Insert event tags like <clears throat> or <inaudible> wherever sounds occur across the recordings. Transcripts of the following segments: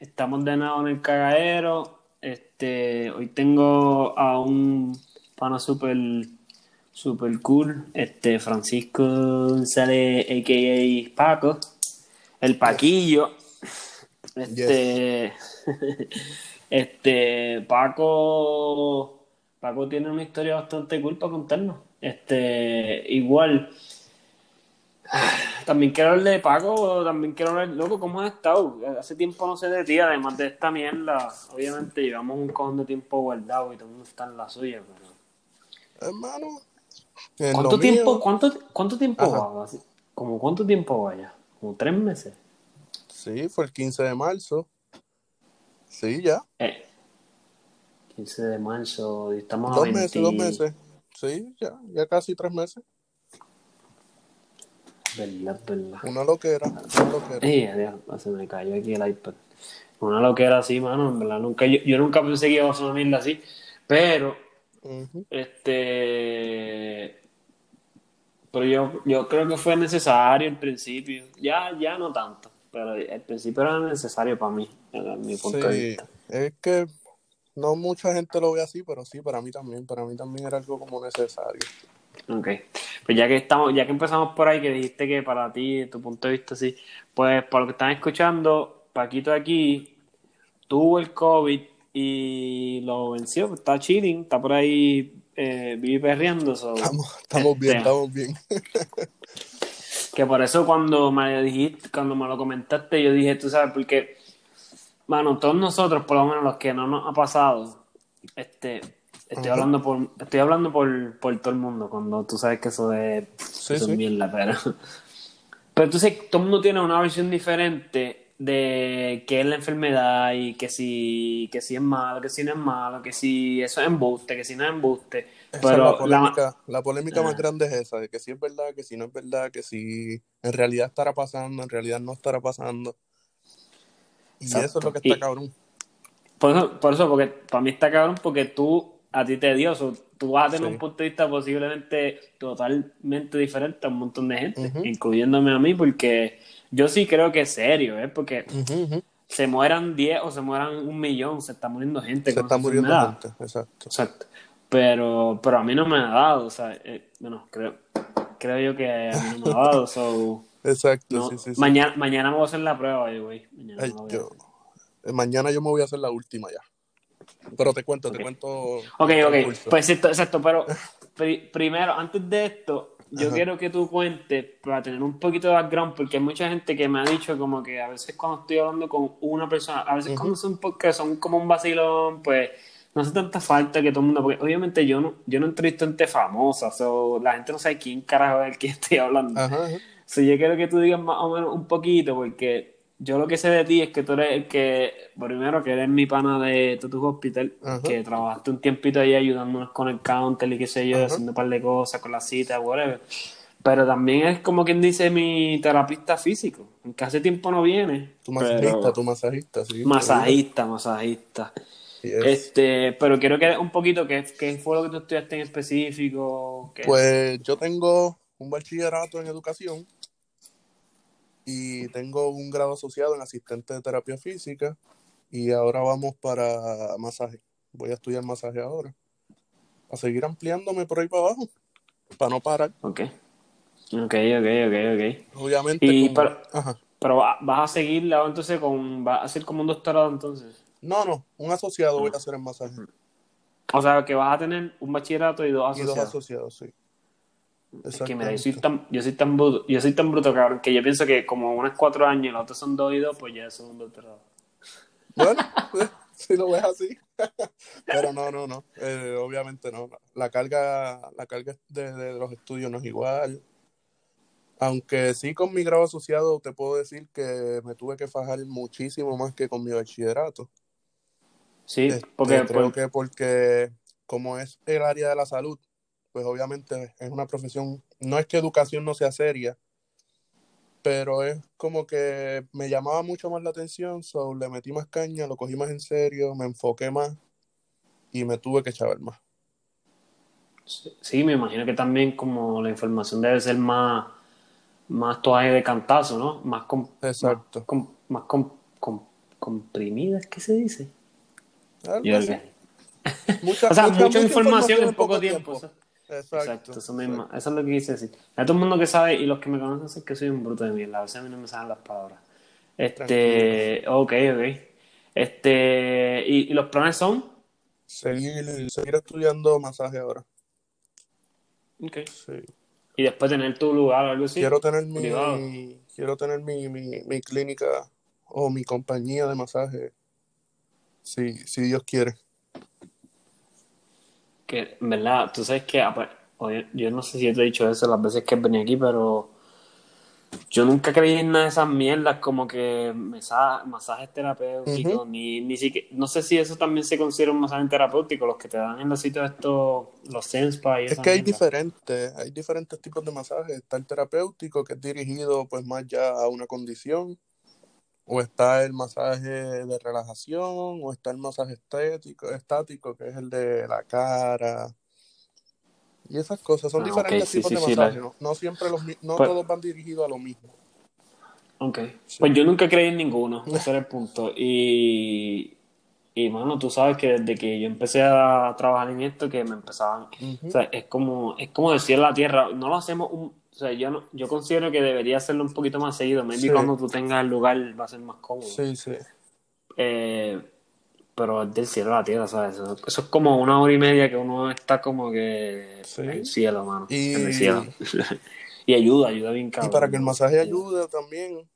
estamos de nuevo en el cagadero. Este, hoy tengo a un pana super, super cool, este Francisco González, a.k.a. Paco, el Paquillo. Este, <laughs> este, Paco, Paco tiene una historia bastante cool para contarnos. Este, igual, <sighs> también quiero hablar de Paco, también quiero hablar, loco, ¿cómo has estado? Hace tiempo no sé de ti, además de esta mierda. Obviamente llevamos un cojón de tiempo guardado y todo el mundo está en la suya, pero... Hermano. ¿Cuánto tiempo, cuánto, cuánto tiempo va? ¿Como cuánto tiempo vaya? ¿Como tres meses? Sí, fue el 15 de marzo. Sí, ya. Eh, 15 de marzo, y estamos dos a 20... meses, dos meses. Sí, ya, ya casi tres meses. Verdad, verdad. Una loquera, una loquera. Sí, adiós, se me cayó aquí el iPad. Una loquera así, mano, en verdad. Nunca, yo, yo nunca pensé que iba a sonarla así, pero, este. Pero yo, yo creo que fue necesario al principio. Ya, ya no tanto, pero al principio era necesario para mí, desde mi punto de vista. es que no mucha gente lo ve así, pero sí, para mí también. Para mí también era algo como necesario. Ok. Pues ya que estamos, ya que empezamos por ahí, que dijiste que para ti, de tu punto de vista, sí, pues para lo que están escuchando, Paquito aquí tuvo el COVID y lo venció, pues, está chilling, está por ahí eh, vive perreando. so, Estamos, estamos bien, este, estamos bien. <laughs> Que por eso cuando me dijiste, cuando me lo comentaste, yo dije, tú sabes, porque, bueno, todos nosotros, por lo menos los que no nos ha pasado, este, estoy Ajá. hablando por, estoy hablando por, por todo el mundo, cuando tú sabes que eso es, Sí, eso es sí. mierda, pero, pero entonces todo el mundo tiene una versión diferente de qué es la enfermedad y que si, que si es malo, que si no es malo, que si eso es embuste, que si no es embuste, Esa es pero la polémica, la polémica más Ah. grande es esa, de que si es verdad, que si no es verdad, que si en realidad estará pasando, en realidad no estará pasando. Y eso es lo que está Y- cabrón. Por eso, por eso, porque para mí está cabrón, porque tú, a ti te dio eso, tú vas a tener Sí. un punto de vista posiblemente totalmente diferente a un montón de gente, incluyéndome a mí, porque yo sí creo que es serio, ¿eh? Porque se mueran 10 o se mueran un millón, se está muriendo gente Se está muriendo gente, exacto. Exacto. Pero, pero a mí no me ha dado, o sea, eh, bueno, creo, creo yo que a mí no me ha dado, so, <laughs> Exacto, no, sí, sí, sí. mañana, mañana me voy a hacer la prueba, güey. Mañana Ay, yo- eh, mañana yo me voy a hacer la última ya. Pero te cuento, te cuento. Ok, ok, pues exacto, exacto, pero <laughs> pri- primero, antes de esto, yo Ajá. quiero que tú cuentes para tener un poquito de background, porque hay mucha gente que me ha dicho como que a veces cuando estoy hablando con una persona, a veces cuando son porque son como un vacilón, pues no hace tanta falta que todo el mundo, porque obviamente yo no, yo no entrevisto gente famosa, so, la gente no sabe quién carajo es el que <laughs> estoy hablando. Ajá, ajá. So, yo quiero que tú digas más o menos un poquito, porque yo lo que sé de ti es que tú eres el que, primero, que eres mi pana de Tutu Hospital, que trabajaste un tiempito ahí ayudándonos con el counter y qué sé yo, haciendo un par de cosas con la cita, whatever. Pero también es como quien dice mi terapista físico, aunque hace tiempo no viene. Tu masajista, pero- tu masajista, sí. Masajista, masajista. Este, pero quiero que un poquito, ¿qué, qué fue lo que tú estudiaste en específico? ¿Qué- Pues yo tengo un bachillerato en educación y tengo un grado asociado en asistente de terapia física y ahora vamos para masaje. Voy a estudiar masaje ahora. A seguir ampliándome por ahí para abajo, para no parar. Ok. Ok, ok, ok, ok. Obviamente. Y como- para- Ajá. Pero va- vas a seguirla entonces con, vas a hacer como un doctorado entonces. No, no, un asociado Ah. voy a hacer en masaje. O sea, que vas a tener un bachillerato y dos Y dos asociados. asociados, sí. Es que mira, yo soy tan, yo soy tan bruto, yo soy tan bruto, cabrón, que yo pienso que como unos cuatro años y los otros son dos y dos, pues ya eso es un doctorado. Bueno, <laughs> si lo ves así. <laughs> Pero no, no, no. Eh, obviamente no. La carga, la carga de, de los estudios no es igual. Aunque sí con mi grado asociado te puedo decir que me tuve que fajar muchísimo más que con mi bachillerato. Sí, Este, porque creo pues, que porque como es el área de la salud, pues obviamente es una profesión, no es que educación no sea seria, pero es como que me llamaba mucho más la atención, so le metí más caña, lo cogí más en serio, me enfoqué más y me tuve que chavar más. sí, me imagino que también como la información debe ser más, más toaje de cantazo, ¿no? Más, com- Exacto. más, com- más com- com- comprimidas, ¿qué se dice? Yo que- Mucha, O sea, mucha- mucha, información, en poco poco tiempo. Exacto. exacto, eso mismo. Eso es lo que quise decir. A todo el mundo que sabe y los que me conocen saben que soy un bruto de mierda. A veces a mí no me salen las palabras. Este, ok, ok. Este, ¿y, y los planes son? Seguir, seguir estudiando masaje ahora. Ok. Sí. Y después tener tu lugar o algo así. Quiero tener mi, quiero tener mi, mi, mi clínica o mi compañía de masaje. Si, si Dios quiere. Que, verdad, tú sabes que, apa- oye, yo no sé si te he dicho eso las veces que venía aquí, pero yo nunca creí en nada de esas mierdas como que mesa- masajes terapéuticos, Ujú. ni, ni siquiera, no sé si eso también se considera un masaje terapéutico, los que te dan en los sitios estos, los Senspa y Es que hay mierda. diferentes, hay diferentes tipos de masaje. Está el terapéutico, que es dirigido pues más ya a una condición, o está el masaje de relajación, o está el masaje estético, estático, que es el de la cara. Y esas cosas son Ah, diferentes sí, tipos sí, de sí, masaje, la- ¿no? No siempre los, no Pues- todos van dirigidos a lo mismo. Ok. Pues yo nunca creí en ninguno, <laughs> ese era el punto. Y, y mano, tú sabes que desde que yo empecé a trabajar en esto, que me empezaban, o sea, es como, es como decir la tierra, no lo hacemos un, o sea, yo no, yo considero que debería hacerlo un poquito más seguido, maybe Sí. cuando tú tengas el lugar va a ser más cómodo. Sí, sí. Eh, pero es del cielo a la tierra, ¿sabes? Eso, eso es como una hora y media que uno está como que Sí. en el cielo, mano. Y- En el cielo. <laughs> y ayuda, ayuda bien Y cabrón. para que el masaje ayude también,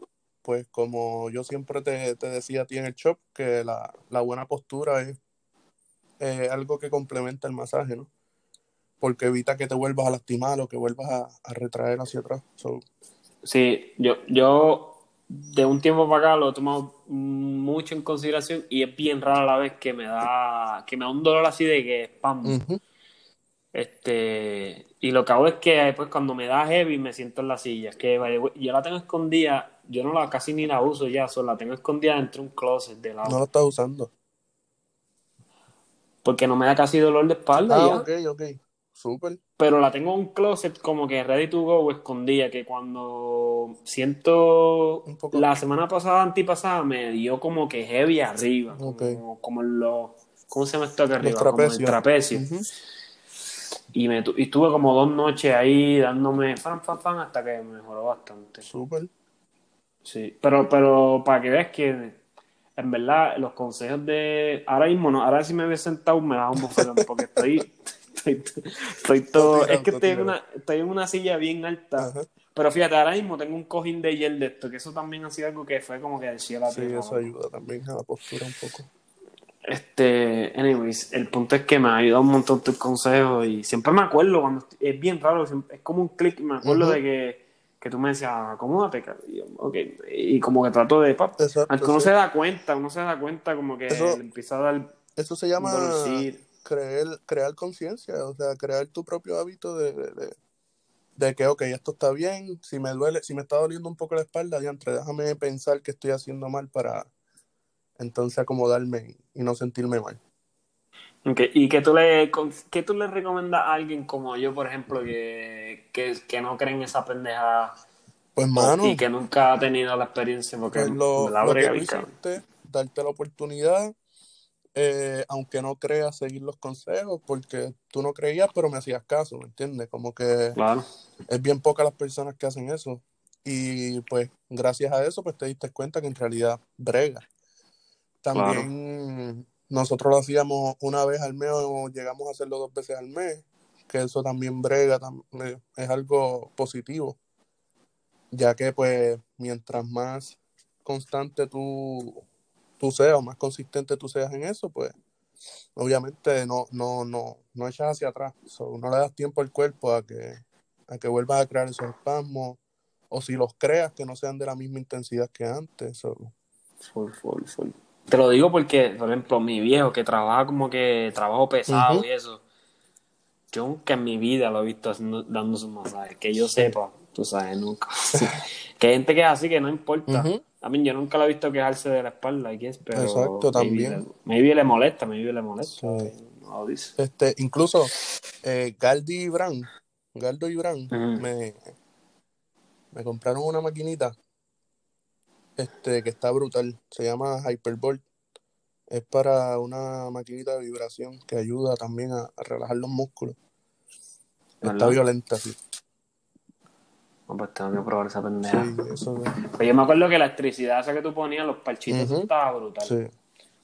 pues como yo siempre te, te decía a ti en el shop, que la, la buena postura es eh, algo que complementa el masaje, ¿no? Porque evita que te vuelvas a lastimar o que vuelvas a, a retraer hacia atrás. So, Sí, yo, yo de un tiempo para acá lo he tomado mucho en consideración y es bien rara la vez que me da, que me da un dolor así de que spam. Este, y lo que hago es que después cuando me da heavy me siento en la silla. Es que yo la tengo escondida, yo no la casi ni la uso ya, solo la tengo escondida dentro de un closet de lado. No lo estás usando. Porque no me da casi dolor de espalda Ah, ya. ok, ok. Súper. Pero la tengo en un closet como que ready to go escondida, que cuando siento Un poco. la semana pasada, antipasada, me dio como que heavy arriba, como, como en los, ¿cómo se llama esto acá arriba? Como el trapecio. Y, me, tu- y estuve como dos noches ahí dándome fan, fan, fan, hasta que mejoró bastante. Súper. Sí, pero, pero para que veas que en verdad los consejos de ahora mismo no, ahora si me hubiese sentado me da un bofetón porque estoy, estoy, estoy todo, es que estoy en una, estoy en una silla bien alta, Ajá. pero fíjate, ahora mismo tengo un cojín de hiel de esto, que eso también ha sido algo que fue como que del cielo a Sí, tierra, eso ¿no? ayuda también a la postura un poco. Este, anyways, el punto es que me ha ayudado un montón tus consejos y siempre me acuerdo cuando estoy- es bien raro, es como un clic, me acuerdo de que, que tú me decías, acomódate, cara", y yo, ok, y como que trato de, pap, Exacto. aunque uno sí. se da cuenta, uno se da cuenta como que Eso- le empieza a dar Eso se llama dolorcito. Creer, crear conciencia, o sea, crear tu propio hábito de, de, de- de que, ok, esto está bien, si me duele, si me está doliendo un poco la espalda, diantre, déjame pensar que estoy haciendo mal para entonces acomodarme y, no sentirme mal. Ok, ¿Y qué tú, le, qué tú le recomiendas a alguien como yo, por ejemplo, que, que, que no cree en esa pendeja Pues, mano, y que nunca ha tenido la experiencia? Porque pues lo, la lo que tú hiciste, darte la oportunidad, eh, aunque no creas seguir los consejos, porque tú no creías, pero me hacías caso, ¿me entiendes? Como que Claro, es bien pocas las personas que hacen eso. Y pues gracias a eso, pues te diste cuenta que en realidad brega. También nosotros lo hacíamos una vez al mes o llegamos a hacerlo dos veces al mes, que eso también brega, eh, es algo positivo, ya que pues mientras más constante tú, tú seas o más consistente tú seas en eso, pues obviamente no, no, no, no echas hacia atrás. So, no le das tiempo al cuerpo a que, a que vuelvas a crear esos espasmos, o si los creas que no sean de la misma intensidad que antes. So, full, full, full. Te lo digo porque, por ejemplo, mi viejo que trabaja como que trabajo pesado y eso, yo nunca en mi vida lo he visto haciendo, dando sus masajes, que yo sepa, tú sabes, nunca. <laughs> que hay gente que es así que no importa. A mí yo nunca lo he visto quejarse de la espalda, I guess, pero Exacto, maybe también. le- Maybe le molesta, maybe le molesta. Sí. No lo dice. Este, incluso eh, Galdi y Bran, Galdo y Bran, me, me compraron una maquinita este, que está brutal. Se llama Hyperbolt. Es para una maquinita de vibración que ayuda también a, a relajar los músculos. Está violenta, sí. No, pues tengo que probar esa pendeja. Sí, eso <laughs> es. Pues yo me acuerdo que la electricidad esa que tú ponías, los parchitos, eso Ujú. estaba brutal. Sí.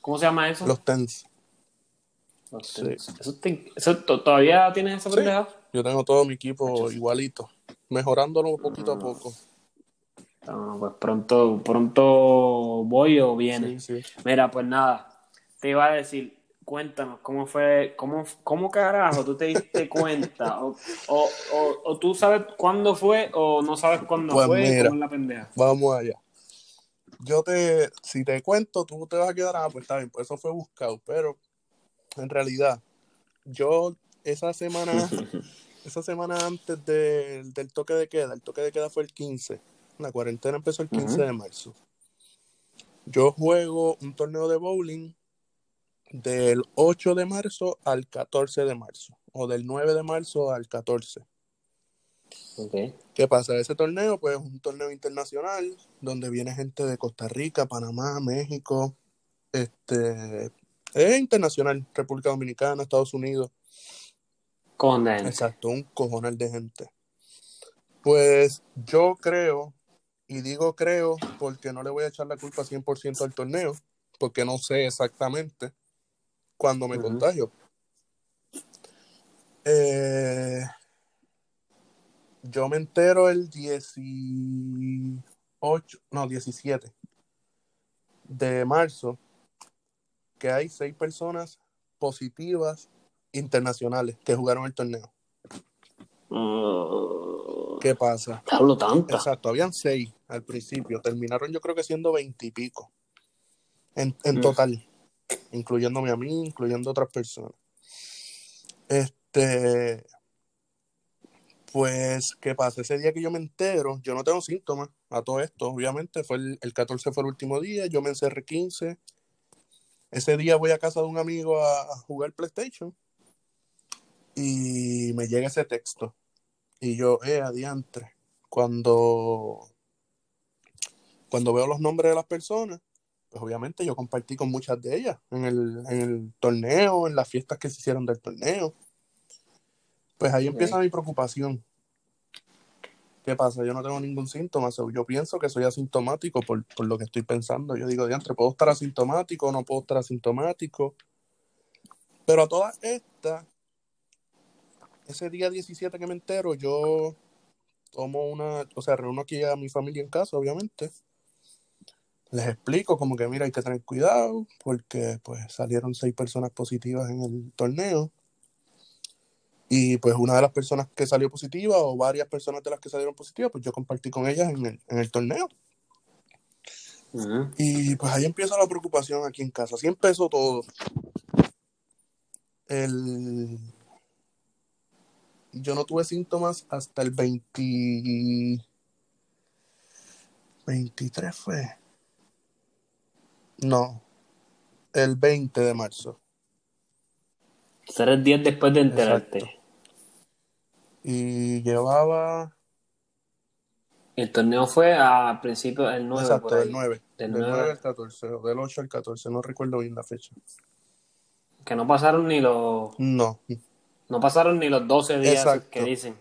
¿Cómo se llama eso? Los TENS. Los sí. tens. ¿Eso, te- eso to- todavía tienes esa Sí. pendeja? Yo tengo todo mi equipo igualito, mejorándolo poquito a Ah. poco. Ah, pues pronto, pronto voy o viene. Sí, sí. Mira, pues nada, te iba a decir, cuéntanos, ¿cómo fue, cómo, cómo carajo tú te diste cuenta? O, o, o, o tú sabes cuándo fue o no sabes cuándo Pues fue, mira. ¿cómo es la pendeja? Vamos allá. Yo te, si te cuento, tú te vas a quedar, ah, pues está bien, pues eso fue buscado, pero en realidad, yo esa semana, <laughs> esa semana antes del, del toque de queda, el toque de queda fue el 15, la cuarentena empezó el 15 Ujú. de marzo. Yo juego un torneo de bowling del 8 de marzo al 14 de marzo, o del 9 de marzo al 14. Ok. ¿Qué pasa? Ese torneo, pues, es un torneo internacional donde viene gente de Costa Rica, Panamá, México, este, es internacional, República Dominicana, Estados Unidos, exacto, un cojonal de gente. Pues yo creo, y digo creo porque no le voy a echar la culpa 100% al torneo, porque no sé exactamente cuándo me Ujú. contagio. Eh, yo me entero el 18, no, 17 de marzo que hay seis personas positivas internacionales que jugaron el torneo. Uh, ¿Qué pasa? hablo tanto. Exacto, habían seis al principio, terminaron yo creo que siendo veintipico en, en Mm. total, incluyéndome a mí, incluyendo otras personas. Este, pues, ¿qué pasa? Ese día que yo me entero, yo no tengo síntomas a todo esto, obviamente, fue el, el 14 fue el último día, yo me encerré 15. Ese día voy a casa de un amigo a, a jugar PlayStation y me llega ese texto. Y yo, eh, adiantre. Cuando, cuando veo los nombres de las personas, pues obviamente yo compartí con muchas de ellas en el, en el torneo, en las fiestas que se hicieron del torneo. Pues ahí empieza mi preocupación. ¿Qué pasa? Yo no tengo ningún síntoma. so, yo pienso que soy asintomático por, por lo que estoy pensando. Yo digo, diantre, ¿puedo estar asintomático o no puedo estar asintomático? Pero a todas estas, ese día 17 que me entero, yo tomo una, o sea, reúno aquí a mi familia en casa, obviamente. Les explico como que, mira, hay que tener cuidado porque pues salieron seis personas positivas en el torneo. Y pues una de las personas que salió positiva o varias personas de las que salieron positivas, pues yo compartí con ellas en el, en el torneo. Y pues ahí empieza la preocupación aquí en casa. Así empezó todo. El... Yo no tuve síntomas hasta el 20... 23 fue. No, el 20 de marzo. Tres días después de enterarte. Exacto. Y llevaba, El torneo fue a principios del 9 exacto, del 9, Del del 9. 9 al 14, o del 8 al 14, no recuerdo bien la fecha. Que no pasaron ni los No, no pasaron ni los 12 días Exacto. que dicen.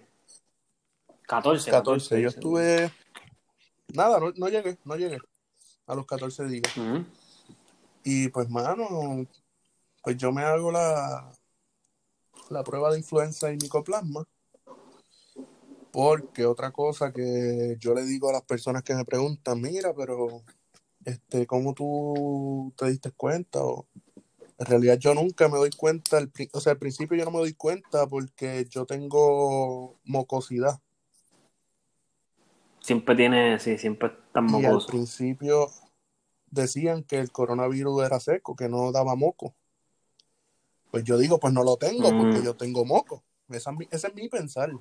14, 14, yo sí. estuve, nada, no, no llegué, no llegué a los 14 días. Ujú. Y pues, mano, pues yo me hago la, la prueba de influenza y micoplasma. Porque otra cosa que yo le digo a las personas que me preguntan, mira, pero este, ¿cómo tú te diste cuenta? O, en realidad yo nunca me doy cuenta, pri- o sea, al principio yo no me doy cuenta porque yo tengo mocosidad. Siempre tiene, sí, siempre tan Y al mocoso. principio decían que el coronavirus era seco, que no daba moco. Pues yo digo, pues no lo tengo porque Mm. yo tengo moco. Esa ese es mi pensar.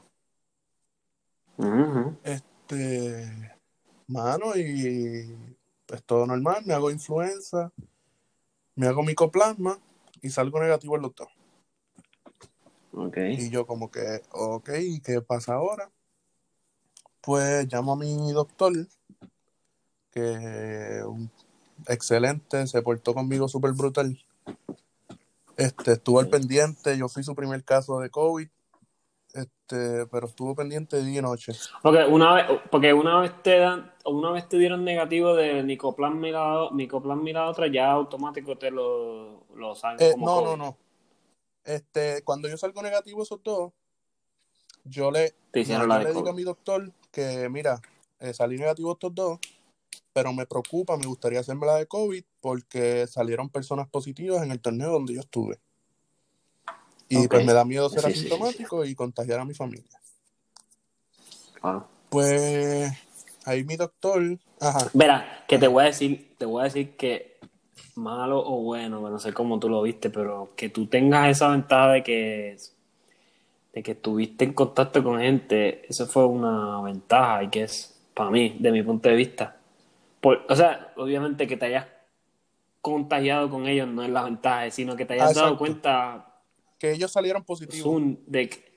Este, mano, y pues todo normal, me hago influenza, me hago micoplasma y salgo negativo en los dos. Ok. Y yo como que, ok, ¿y qué pasa ahora? Pues llamo a mi doctor que un- excelente, se portó conmigo súper brutal. Este, estuvo al pendiente, yo fui su primer caso de COVID, este, pero estuvo pendiente día y noche. Porque una vez, porque una vez te dan, una vez te dieron negativo de la, Nicoplasma y la otra, ya automático te lo, lo Eh, como no, no, COVID. no. Este, cuando yo salgo negativo esos dos, yo le, yo le digo a mi doctor que, mira, eh, salí negativo estos dos, pero me preocupa, me gustaría hacerme la de COVID porque salieron personas positivas en el torneo donde yo estuve. Y pues me da miedo ser Sí, sí, sí, sí. asintomático y contagiar a mi familia. Claro. Pues ahí mi doctor, ajá, Verá, que te voy a decir, te voy a decir que malo o bueno, no sé cómo tú lo viste, pero que tú tengas esa ventaja de que de que estuviste en contacto con gente, eso fue una ventaja y que es para mí, de mi punto de vista. Por, o sea, obviamente que te hayas contagiado con ellos no es la ventaja, sino que te hayas Ah, dado cuenta que ellos salieron positivos. De que,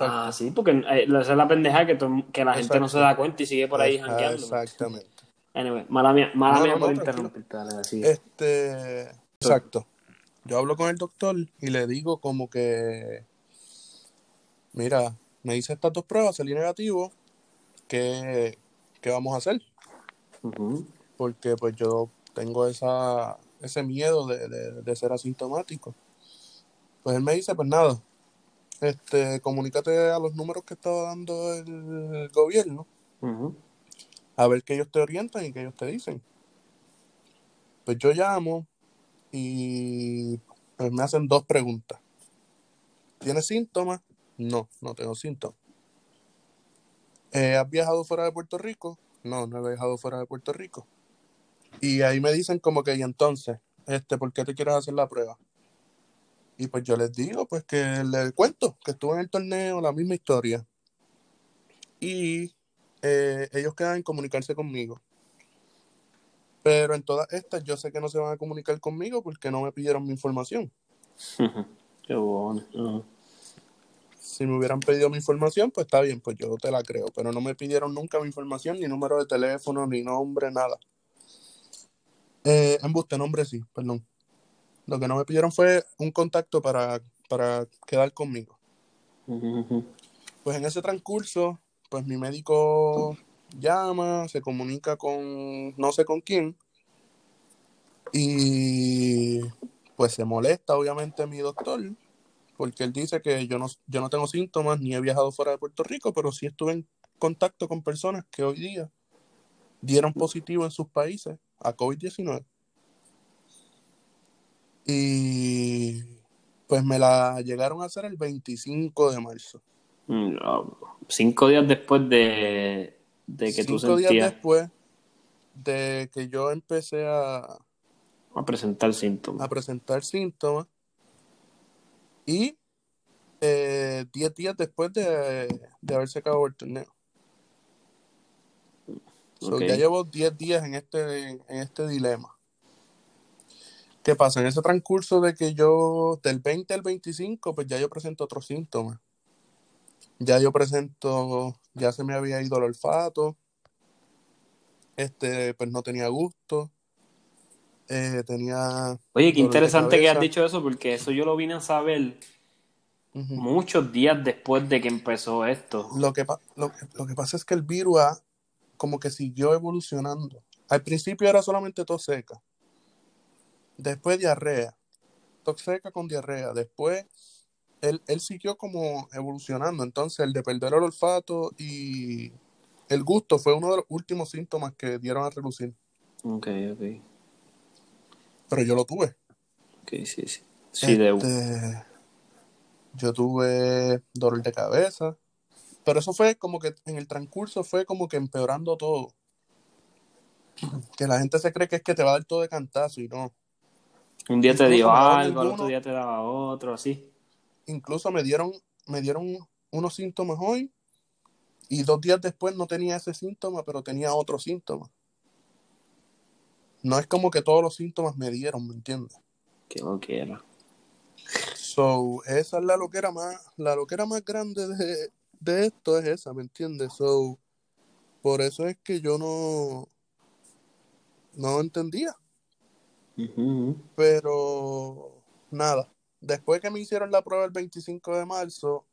ah, sí, porque eh, esa es la pendeja que, que la gente no se da cuenta y sigue por ahí Ah, jangueando. Exactamente. Anyway, mala mía, mala No, mía no, por no, interrumpirte. Este, exacto. Yo hablo con el doctor y le digo como que, mira, me hice estas dos pruebas, salí negativo, ¿qué, qué vamos a hacer? Porque pues yo tengo esa, ese miedo de, de- de ser asintomático. Pues él me dice, pues nada, este, comunícate a los números que estaba dando el gobierno, a ver qué ellos te orientan y qué ellos te dicen. Pues yo llamo y pues me hacen dos preguntas. ¿Tienes síntomas? No, no tengo síntomas. Eh, ¿has viajado fuera de Puerto Rico? No, no he viajado fuera de Puerto Rico. Y ahí me dicen como que, y entonces, este, ¿por qué te quieres hacer la prueba? Y pues yo les digo, pues que les cuento que estuve en el torneo, la misma historia. Y eh, ellos quedan en comunicarse conmigo. Pero en todas estas yo sé que no se van a comunicar conmigo porque no me pidieron mi información. <laughs> Qué bueno. Si me hubieran pedido mi información, pues está bien, pues yo te la creo. Pero no me pidieron nunca mi información, ni número de teléfono, ni nombre, nada. Eh, embuste, nombre sí, perdón. Lo que no me pidieron fue un contacto para, para quedar conmigo. Pues en ese transcurso, pues mi médico llama, se comunica con no sé con quién y pues se molesta obviamente mi doctor porque él dice que yo no, yo no tengo síntomas ni he viajado fuera de Puerto Rico, pero sí estuve en contacto con personas que hoy día dieron positivo en sus países a COVID-19 y pues me la llegaron a hacer el 25 de marzo. Mm, Cinco días después de, de que tú Cinco días sentías después de que yo empecé a, a presentar a síntomas. presentar síntomas y eh, diez días después de, de haberse acabado el torneo. So, ya llevo 10 días en este, en este dilema. ¿Qué pasa? En ese transcurso de que yo, del 20 al 25, pues ya yo presento otros síntomas. Ya yo presento, ya se me había ido el olfato, este, pues no tenía gusto, eh, tenía Oye, qué interesante que has dicho eso, porque eso yo lo vine a saber muchos días después de que empezó esto. Lo que, pa- lo, que- lo que pasa es que el virus ha, como que siguió evolucionando. Al principio era solamente tos seca, después diarrea, tos seca con diarrea, después él, él siguió como evolucionando. Entonces el de perder el olfato y el gusto fue uno de los últimos síntomas que dieron a relucir, Ok, ok. Pero yo lo tuve. Ok, sí, sí. Sí, de Este, yo tuve dolor de cabeza, pero eso fue como que en el transcurso fue como que empeorando todo. Que la gente se cree que es que te va a dar todo de cantazo y no. un día te dio algo, al otro día te daba otro, así. Incluso me dieron, me dieron unos síntomas hoy y dos días después no tenía ese síntoma, pero tenía otro síntoma. No es como que todos los síntomas me dieron, ¿me entiendes? Que lo quiera. So, esa es la loquera más, la loquera más grande de, de esto es esa, ¿me entiendes? So, por eso es que yo no, no entendía. Pero nada, después que me hicieron la prueba el 25 de marzo,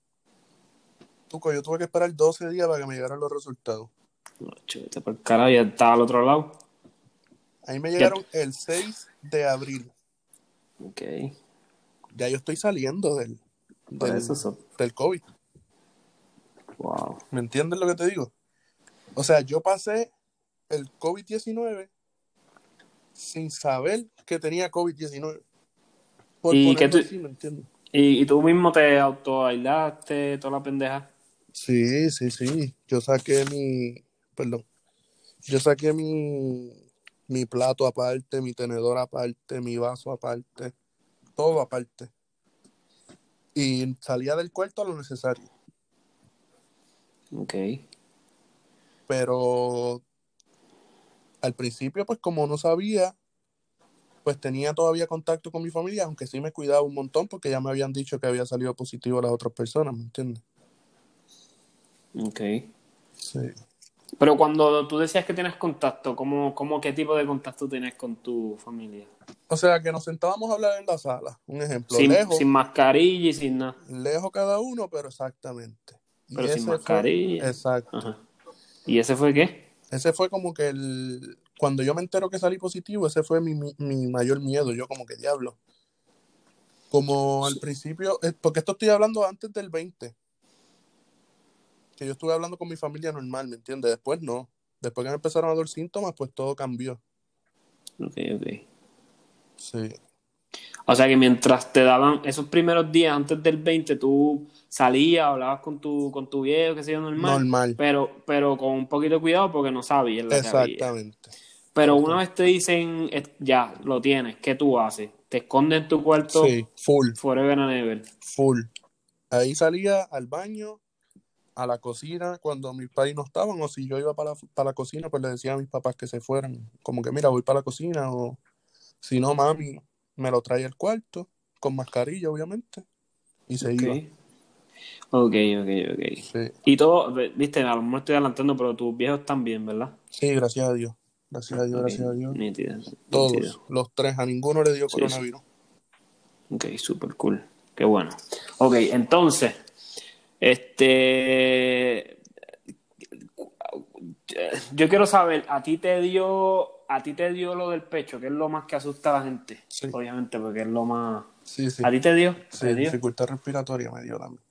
tuco, yo tuve que esperar 12 días para que me llegaran los resultados. No, chute, por carajo, ya estaba al otro lado. Ahí me llegaron el 6 de abril. Ok. Ya yo estoy saliendo del, del, eso, del COVID. Wow. ¿Me entiendes lo que te digo? O sea, yo pasé el COVID-19 sin saber que tenía COVID-19. Por ¿Y ponerlo tú- así, ¿me entiendes? ¿Y, y tú mismo te autoaislaste, toda la pendeja? Sí, sí, sí. Yo saqué mi, perdón, yo saqué mi, mi plato aparte, mi tenedor aparte, mi vaso aparte, todo aparte. Y salía del cuarto a lo necesario. Ok. Pero al principio, pues como no sabía, pues tenía todavía contacto con mi familia, aunque sí me cuidaba un montón porque ya me habían dicho que había salido positivo a las otras personas, ¿me entiendes? Ok. Sí. Pero cuando tú decías que tienes contacto, ¿cómo, cómo qué tipo de contacto tienes con tu familia? O sea, que nos sentábamos a hablar en la sala, un ejemplo, Sin, lejos, sin mascarilla y sin nada. lejos cada uno, pero exactamente. Y Pero sin fue- mascarilla. exacto. Ajá. ¿Y ese fue qué? Ese fue como que el, cuando yo me entero que salí positivo, ese fue mi, mi, mi mayor miedo, yo como que diablo. Como al principio, eh, porque esto estoy hablando antes del 20, que yo estuve hablando con mi familia normal, ¿me entiendes? Después no. Después que me empezaron a dar síntomas, pues todo cambió. Ok, ok. Sí. O sea que mientras te daban esos primeros días antes del 20, tú salías, hablabas con tu, con tu viejo, que sé yo, normal. Normal. Pero, pero con un poquito de cuidado porque no sabías que. Exactamente. Pero una vez te dicen, ya, lo tienes, ¿qué tú haces? ¿Te escondes en tu cuarto Sí, full, forever and ever? full. Ahí salía al baño, a la cocina, cuando mis padres no estaban, o si yo iba para la, para la cocina, pues le decía a mis papás que se fueran. Como que, mira, voy para la cocina, o si no, mami, me lo trae al cuarto, con mascarilla, obviamente, y se iba. Ok, ok, ok. Sí, Y todo, viste, a lo mejor estoy adelantando, pero tus viejos están bien, ¿verdad? sí, gracias a Dios. Gracias a Dios, gracias a Dios. nítido, Todos, nítido. los tres, a ninguno le dio Sí, sí. coronavirus. Ok, super cool. Qué bueno. Ok, entonces, este. Yo quiero saber, ¿a ti te dio, a ti te dio lo del pecho, que es lo más que asusta a la gente? Sí. Obviamente, porque es lo más. Sí, sí. ¿A ti te dio? Sí, ¿Te dio? dificultad respiratoria me dio también.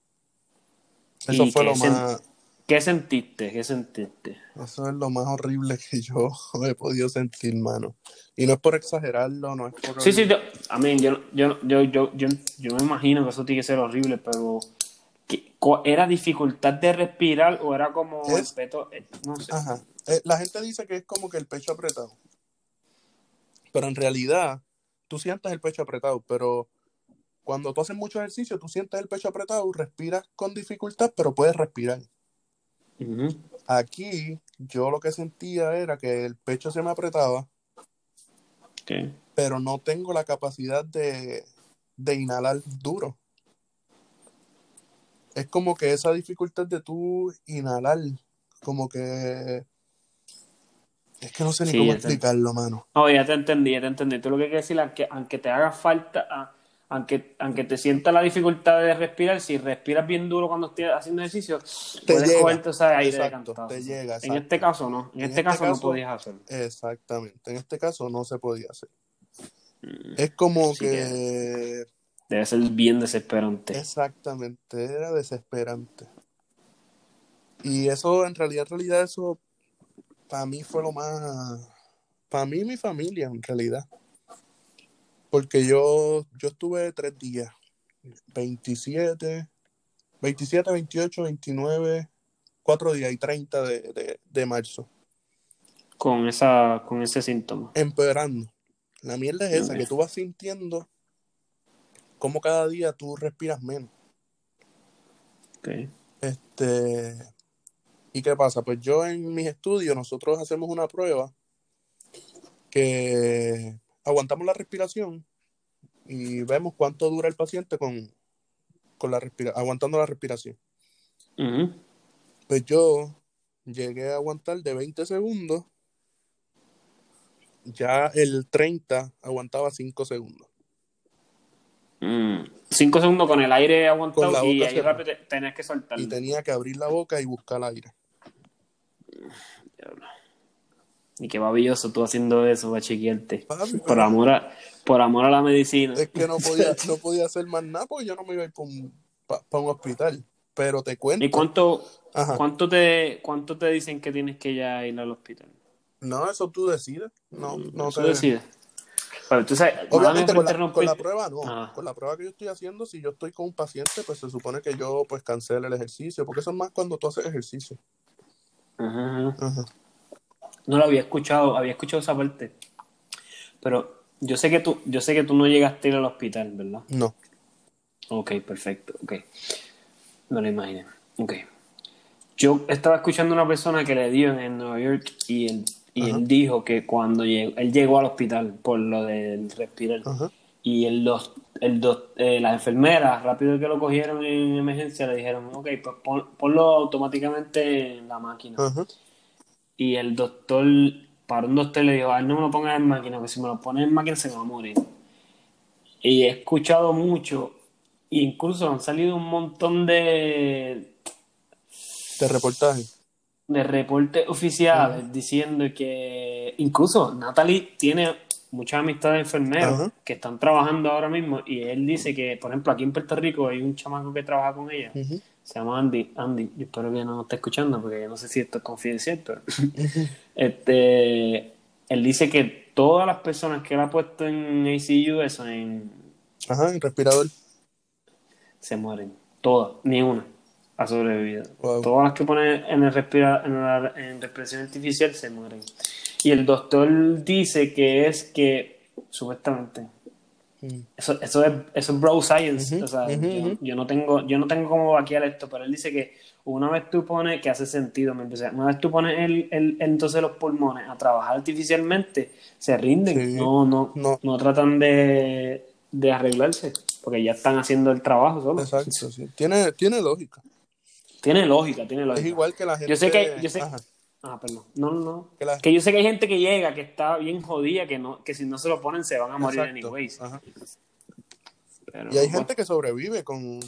¿Y Eso fue lo más, ¿Qué sentiste? ¿Qué sentiste? eso es lo más horrible que yo <laughs> he podido sentir, mano. Y no es por exagerarlo, no es por... Sí, sí, yo, a mí, yo, yo, yo, yo, yo, yo me imagino que eso tiene que ser horrible, pero ¿qué- cu- ¿era dificultad de respirar o era como el Es- peto? eh, No sé. Ajá. Eh, la gente dice que es como que el pecho apretado. Pero en realidad, tú sientes el pecho apretado, pero cuando tú haces mucho ejercicio, tú sientes el pecho apretado, respiras con dificultad, pero puedes respirar. Aquí, yo lo que sentía era que el pecho se me apretaba, pero no tengo la capacidad de, de inhalar duro. Es como que esa dificultad de tú inhalar, como que... Es que no sé ni cómo te- explicarlo, mano. No, ya te entendí, ya te entendí. Tú lo que quieres decir, aunque, aunque te haga falta, aunque, aunque te sienta la dificultad de respirar, si respiras bien duro cuando estés haciendo ejercicio, Te puedes llega. cogerte ese aire de Exacto, cantazo. te llega, En este caso no, en, En este, este caso, no podías hacerlo. Exactamente. En este caso no se podía hacer. Mm, Es como Sí que... Debe ser bien desesperante. Exactamente, era desesperante. Y eso, en realidad, en realidad, eso para mí fue lo más, para mí y mi familia, en realidad. Porque yo, yo estuve tres días, 27, 27, 28, 29, cuatro días y 30 de, de, de marzo, Con esa, con ese síntoma. empeorando. La mierda es esa, que tú vas sintiendo como cada día tú respiras menos. Ok. Este, ¿y qué pasa? Pues yo en mis estudios, nosotros hacemos una prueba que aguantamos la respiración y vemos cuánto dura el paciente con, con la respira aguantando la respiración. Pues yo llegué a aguantar de 20 segundos Ya el 30 aguantaba 5 segundos. Mm, Cinco segundos con el aire aguantado y ahí cerrada. rápido te- tenías que soltarlo. Y tenía que abrir la boca y buscar aire. Y qué babilloso tú haciendo eso para chequearte. Papi, Por pero amor a, por amor a la medicina. es que no podía, <laughs> no podía hacer más nada porque yo no me iba a ir para un, pa- pa un hospital. Pero te cuento. ¿Y cuánto, Ajá. cuánto te, cuánto te dicen que tienes que ya ir al hospital? No, eso tú decides. No, no Eso te- decides. Pero tú sabes, Obviamente con la, con la prueba no. Ajá. Con la prueba que yo estoy haciendo, si yo estoy con un paciente, pues se supone que yo pues cancele el ejercicio, porque eso es más cuando tú haces ejercicio. Ajá, ajá. No lo había escuchado, había escuchado esa parte. Pero yo sé que tú, yo sé que tú no llegaste a ir al hospital, ¿verdad? No. Ok, perfecto, ok. Me lo imaginé. Ok. Yo estaba escuchando a una persona que le dio en, Nueva York y él, y Ajá. él dijo que cuando llegó, él llegó al hospital por lo del respirar Ajá. y el dos, el dos, eh, las enfermeras rápido que lo cogieron en emergencia le dijeron, ok, pues pon- ponlo automáticamente en la máquina. Ajá. Y el doctor, para un doctor le dijo, ay, no me lo pongas en máquina, que si me lo pones en máquina se me va a morir. Y he escuchado mucho, e incluso han salido un montón de, De reportaje. De reportes oficiales diciendo que incluso Natalie tiene muchas amistades enfermeros Ajá. que están trabajando ahora mismo y él dice que, por ejemplo, aquí en Puerto Rico hay un chamaco que trabaja con ella, se llama Andy, Andy, yo espero que no me esté escuchando porque yo no sé si esto es confidencial, pero <laughs> este, él dice que todas las personas que él ha puesto en ACU, eso en, Ajá, en respirador. se mueren, todas, ni una ha sobrevivido. Wow. Todas las que pone en el respira, en, la, en respiración artificial se mueren. Y el doctor dice que es que supuestamente Mm. eso, eso es eso es bro science Ujú, o sea, ujú, yo, ujú. yo no tengo yo no tengo cómo vaquear esto pero él dice que una vez tú pones que hace sentido me empecé, una vez tú pones el, el- entonces los pulmones a trabajar artificialmente se rinden Sí. no, no No. no tratan de, de arreglarse porque ya están haciendo el trabajo solo Exacto, <laughs> sí. Tiene, tiene lógica. Tiene lógica tiene Es lógica igual que la gente. yo sé que yo sé Ajá. ah perdón no no no Que la- que yo sé que hay gente que llega que está bien jodida que no que si no se lo ponen se van a morir Exacto. anyways Ajá. Pero, Y hay bueno. gente que sobrevive con,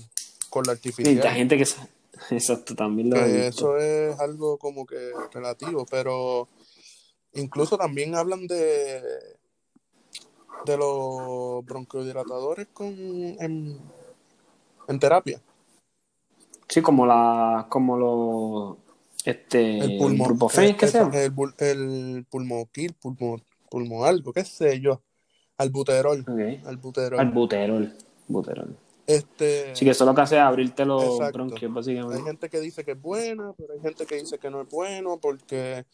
con la Sí, artificial. hay gente que... <laughs> Exacto, también lo que eso es algo como que relativo, pero incluso también hablan de de los bronquiodilatadores con en, en terapia. Sí, como la... Como lo... Este... El pulmón, Brupofen, ¿qué el, el, bul- el pulmoquil, pulmo, pulmo algo, qué sé yo, albuterol, Ok. albuterol. Albuterol. Buterol. este, Sí, que eso lo que hace es abrirte los Exacto. bronquios, hay básicamente. gente que dice que es buena, pero hay gente que dice que no es bueno porque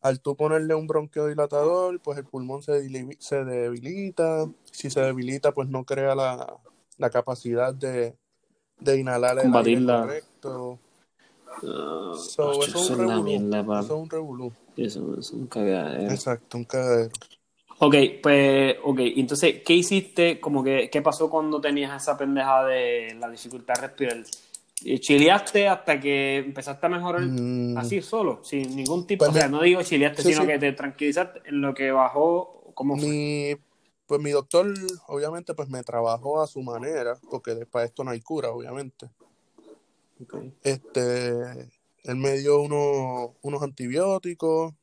al tú ponerle un bronquiodilatador, pues el pulmón se, se debilita. Si se debilita, pues no crea la, la capacidad de, de inhalar el Combatir aire la- correcto. Ah, So, eso es un revolú. mierda, Eso es un revolú. Eso es un cagadero. Exacto, un cagadero. Ok, pues, ok, entonces, ¿qué hiciste? Como que, ¿qué pasó cuando tenías esa pendeja de la dificultad de respirar? ¿Chileaste hasta que empezaste a mejorar Mm. así solo, sin ningún tipo? Pues o sea, no digo chileaste, Sí, sino sí. que te tranquilizaste en lo que bajó, ¿cómo fue? Mi, pues mi doctor, obviamente, pues me trabajó a su manera, porque para esto no hay cura, obviamente. Este, él me dio uno- unos antibióticos,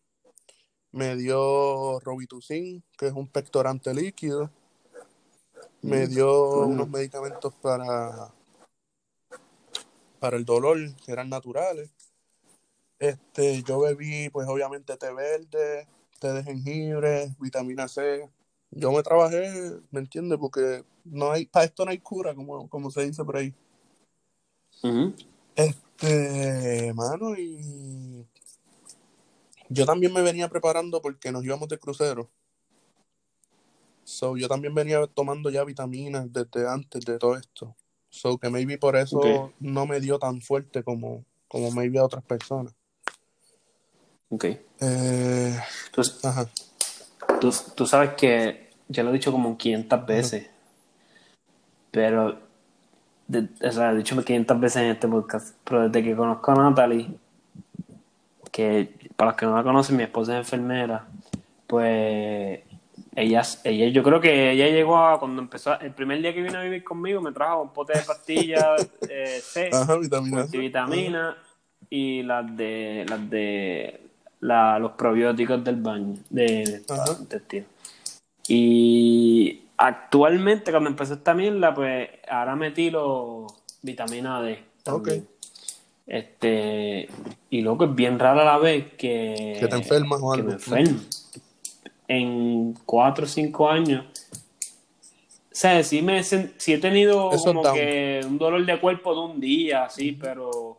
me dio Robitussin, que es un pectorante líquido, me Mm, dio unos medicamentos para, para el dolor, que eran naturales. Este, yo bebí, pues obviamente té verde, té de jengibre, vitamina C. Yo me trabajé, ¿me entiendes? Porque no hay, para esto no hay cura, como, como se dice por ahí. Este, mano, y yo también me venía preparando porque nos íbamos de crucero. So, yo también venía tomando ya vitaminas desde antes de todo esto. So, que maybe por eso no me dio tan fuerte como, como maybe a otras personas. Ok. Eh, Entonces, ajá, tú, tú sabes que ya lo he dicho como 500 veces, pero, de- o sea, he dicho 500 veces en este podcast, pero desde que conozco a Natalie, que para los que no la conocen, mi esposa es enfermera, pues ella, ella, yo creo que ella llegó a, cuando empezó, el primer día que vino a vivir conmigo, me trajo un pote de pastillas <laughs> eh, C, Ajá, vitamina C. vitamina y las de, las de la, los probióticos del baño, de, Ajá. intestino. Y actualmente, cuando empecé esta mierda, pues ahora metí los vitamina D. también. Este, y loco, es bien rara la vez que, Que te enfermas o que algo. me enfermo. En cuatro o cinco años. O sea, sí, me, sí he tenido Eso como down. que un dolor de cuerpo de un día, sí, pero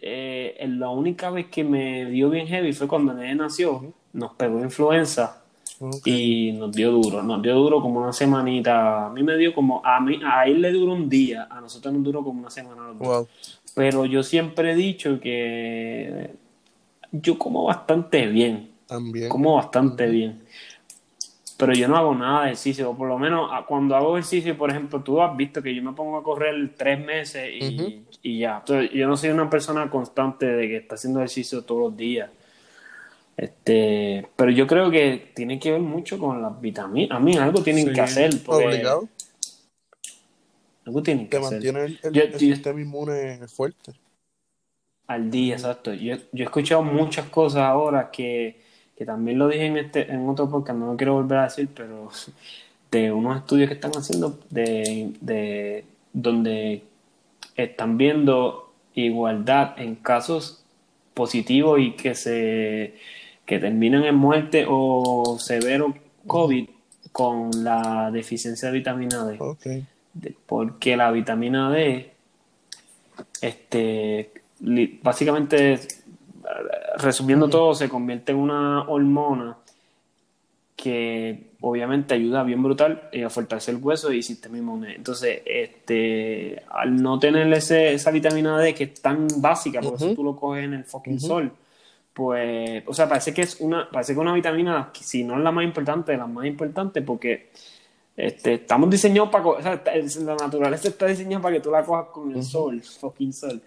eh, la única vez que me dio bien heavy fue cuando el nene nació, nos pegó influenza Y nos dio duro, nos dio duro como una semanita. A mí me dio como, a mí, a él le duró un día, a nosotros nos duró como una semana. a los dos. Wow. Pero yo siempre he dicho que yo como bastante bien, También. como bastante bien. Pero yo no hago nada de ejercicio, o por lo menos cuando hago ejercicio, por ejemplo, tú has visto que yo me pongo a correr tres meses y, y ya. Entonces, yo no soy una persona constante de que está haciendo ejercicio todos los días. Este, pero yo creo que tiene que ver mucho con las vitaminas. A mí algo tienen Sí, que hacer. porque Obligado. Algo tienen que Te hacer. mantiene el, el- Yo- el yo- sistema inmune fuerte. Al día, exacto. Yo, yo he escuchado muchas cosas ahora que, que también lo dije en este en otro podcast, no lo quiero volver a decir, pero <laughs> de unos estudios que están haciendo de, de donde están viendo igualdad en casos positivos y que se que terminan en muerte o severo COVID con la deficiencia de vitamina D. Porque la vitamina D, este, básicamente, resumiendo todo, se convierte en una hormona que obviamente ayuda bien brutal eh, a fortalecer el hueso y el sistema inmune. Entonces, este, al no tener ese, esa vitamina D que es tan básica, por eso tú lo coges en el fucking sol, pues, o sea, parece que es una, parece que una vitamina, si no es la más importante, las más importantes, porque este, estamos diseñados para, o sea, la naturaleza está diseñada para que tú la cojas con el sol, fucking sol.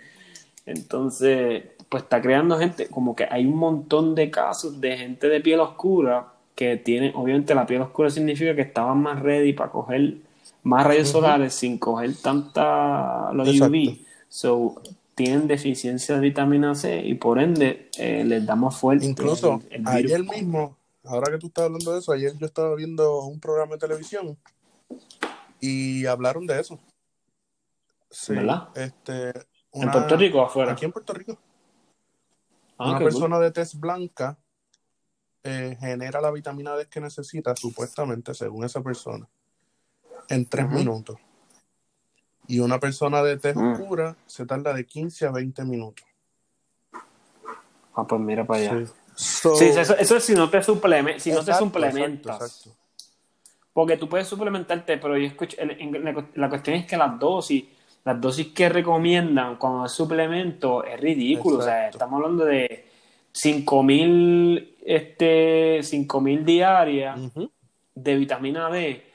Entonces, pues está creando gente, como que hay un montón de casos de gente de piel oscura que tiene, obviamente la piel oscura significa que estaban más ready para coger más rayos solares sin coger tanta los Exacto. UV. So, tienen deficiencia de vitamina C y por ende eh, les da más fuerte Incluso el- el virus. ayer mismo, ahora que tú estás hablando de eso, ayer yo estaba viendo un programa de televisión y hablaron de eso. Sí, ¿Verdad? Este, ¿En Puerto Rico afuera? Aquí en Puerto Rico. Ah, una persona de tez blanca eh, genera la vitamina D que necesita, supuestamente, según esa persona, en tres minutos. Y una persona de tez Mm. oscura se tarda de 15 a 20 minutos. Ah, pues mira para allá. Sí. So- Sí, eso, eso es si no te, supleme, si no te suplementas. exacto, exacto. Porque tú puedes suplementarte, pero yo escucho, en- en- la, la cuestión es que las dosis, las dosis que recomiendan cuando es suplemento es ridículo. O sea, estamos hablando de 5000 este, 5000 diarias Ujú. de vitamina D.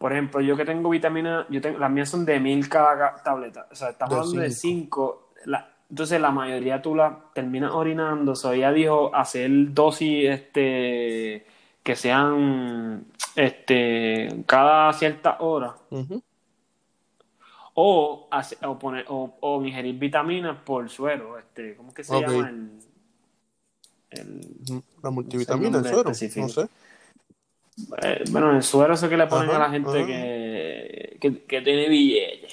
Por ejemplo, yo que tengo vitamina, yo tengo, las mías son de 1000 cada ca- tableta. O sea, estamos hablando de cinco. 5. entonces la mayoría tú la terminas orinando. O sea, ella dijo hacer dosis este que sean este cada cierta hora. O, hace- o, poner, o, o ingerir vitaminas por suero. Este, ¿Cómo es que se llama el, el La multivitamina, el nombre suero, específico. no sé. Eh, bueno, el suero ese que le ponen Ajá, a la gente que, que, que tiene billetes.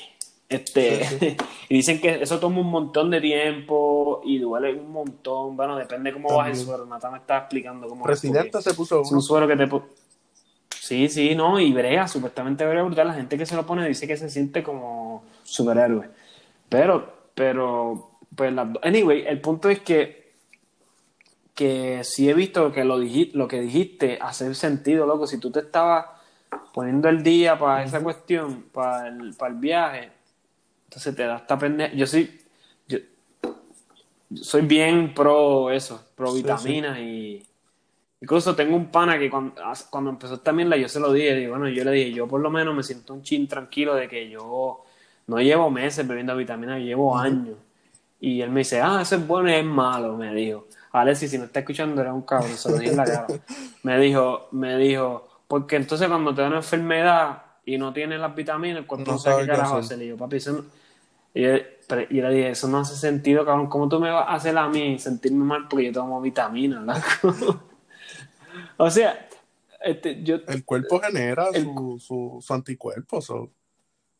Este, Sí, <laughs> y dicen que eso toma un montón de tiempo y duele un montón. Bueno, depende cómo baje el También. suero. Nata me está explicando cómo es, Presidenta se puso es un suero que te... Sí, sí, no, y brea, supuestamente brea brutal. La gente que se lo pone dice que se siente como superhéroe. Pero, pero, pues do- Anyway, el punto es que que sí he visto que lo, dijiste, lo que dijiste hace sentido, loco. Si tú te estabas poniendo el día para esa cuestión, para el, para el viaje, entonces te da esta pendeja. Yo soy, yo, yo soy bien pro eso, pro Sí, vitaminas y incluso tengo un pana que cuando, cuando empezó también la yo se lo dije, y bueno, yo le dije, yo por lo menos me siento un chin tranquilo de que yo no llevo meses bebiendo vitaminas, llevo años. Y él me dice, ah, eso es bueno y es malo, me dijo. Alexis, si me está escuchando, era un cabrón, se lo dije en la cara. Me dijo, me dijo, porque entonces cuando te da una enfermedad y no tienes las vitaminas, cuando No no sabes sabe qué carajo hacer. le digo, papi, eso no... Y yo, pero- y yo le dije, eso no hace sentido, cabrón, ¿cómo tú me vas a hacer a mí sentirme mal porque yo tomo vitaminas, loco? <laughs> o sea, este, yo... El cuerpo genera El- su, su, su anticuerpo. so,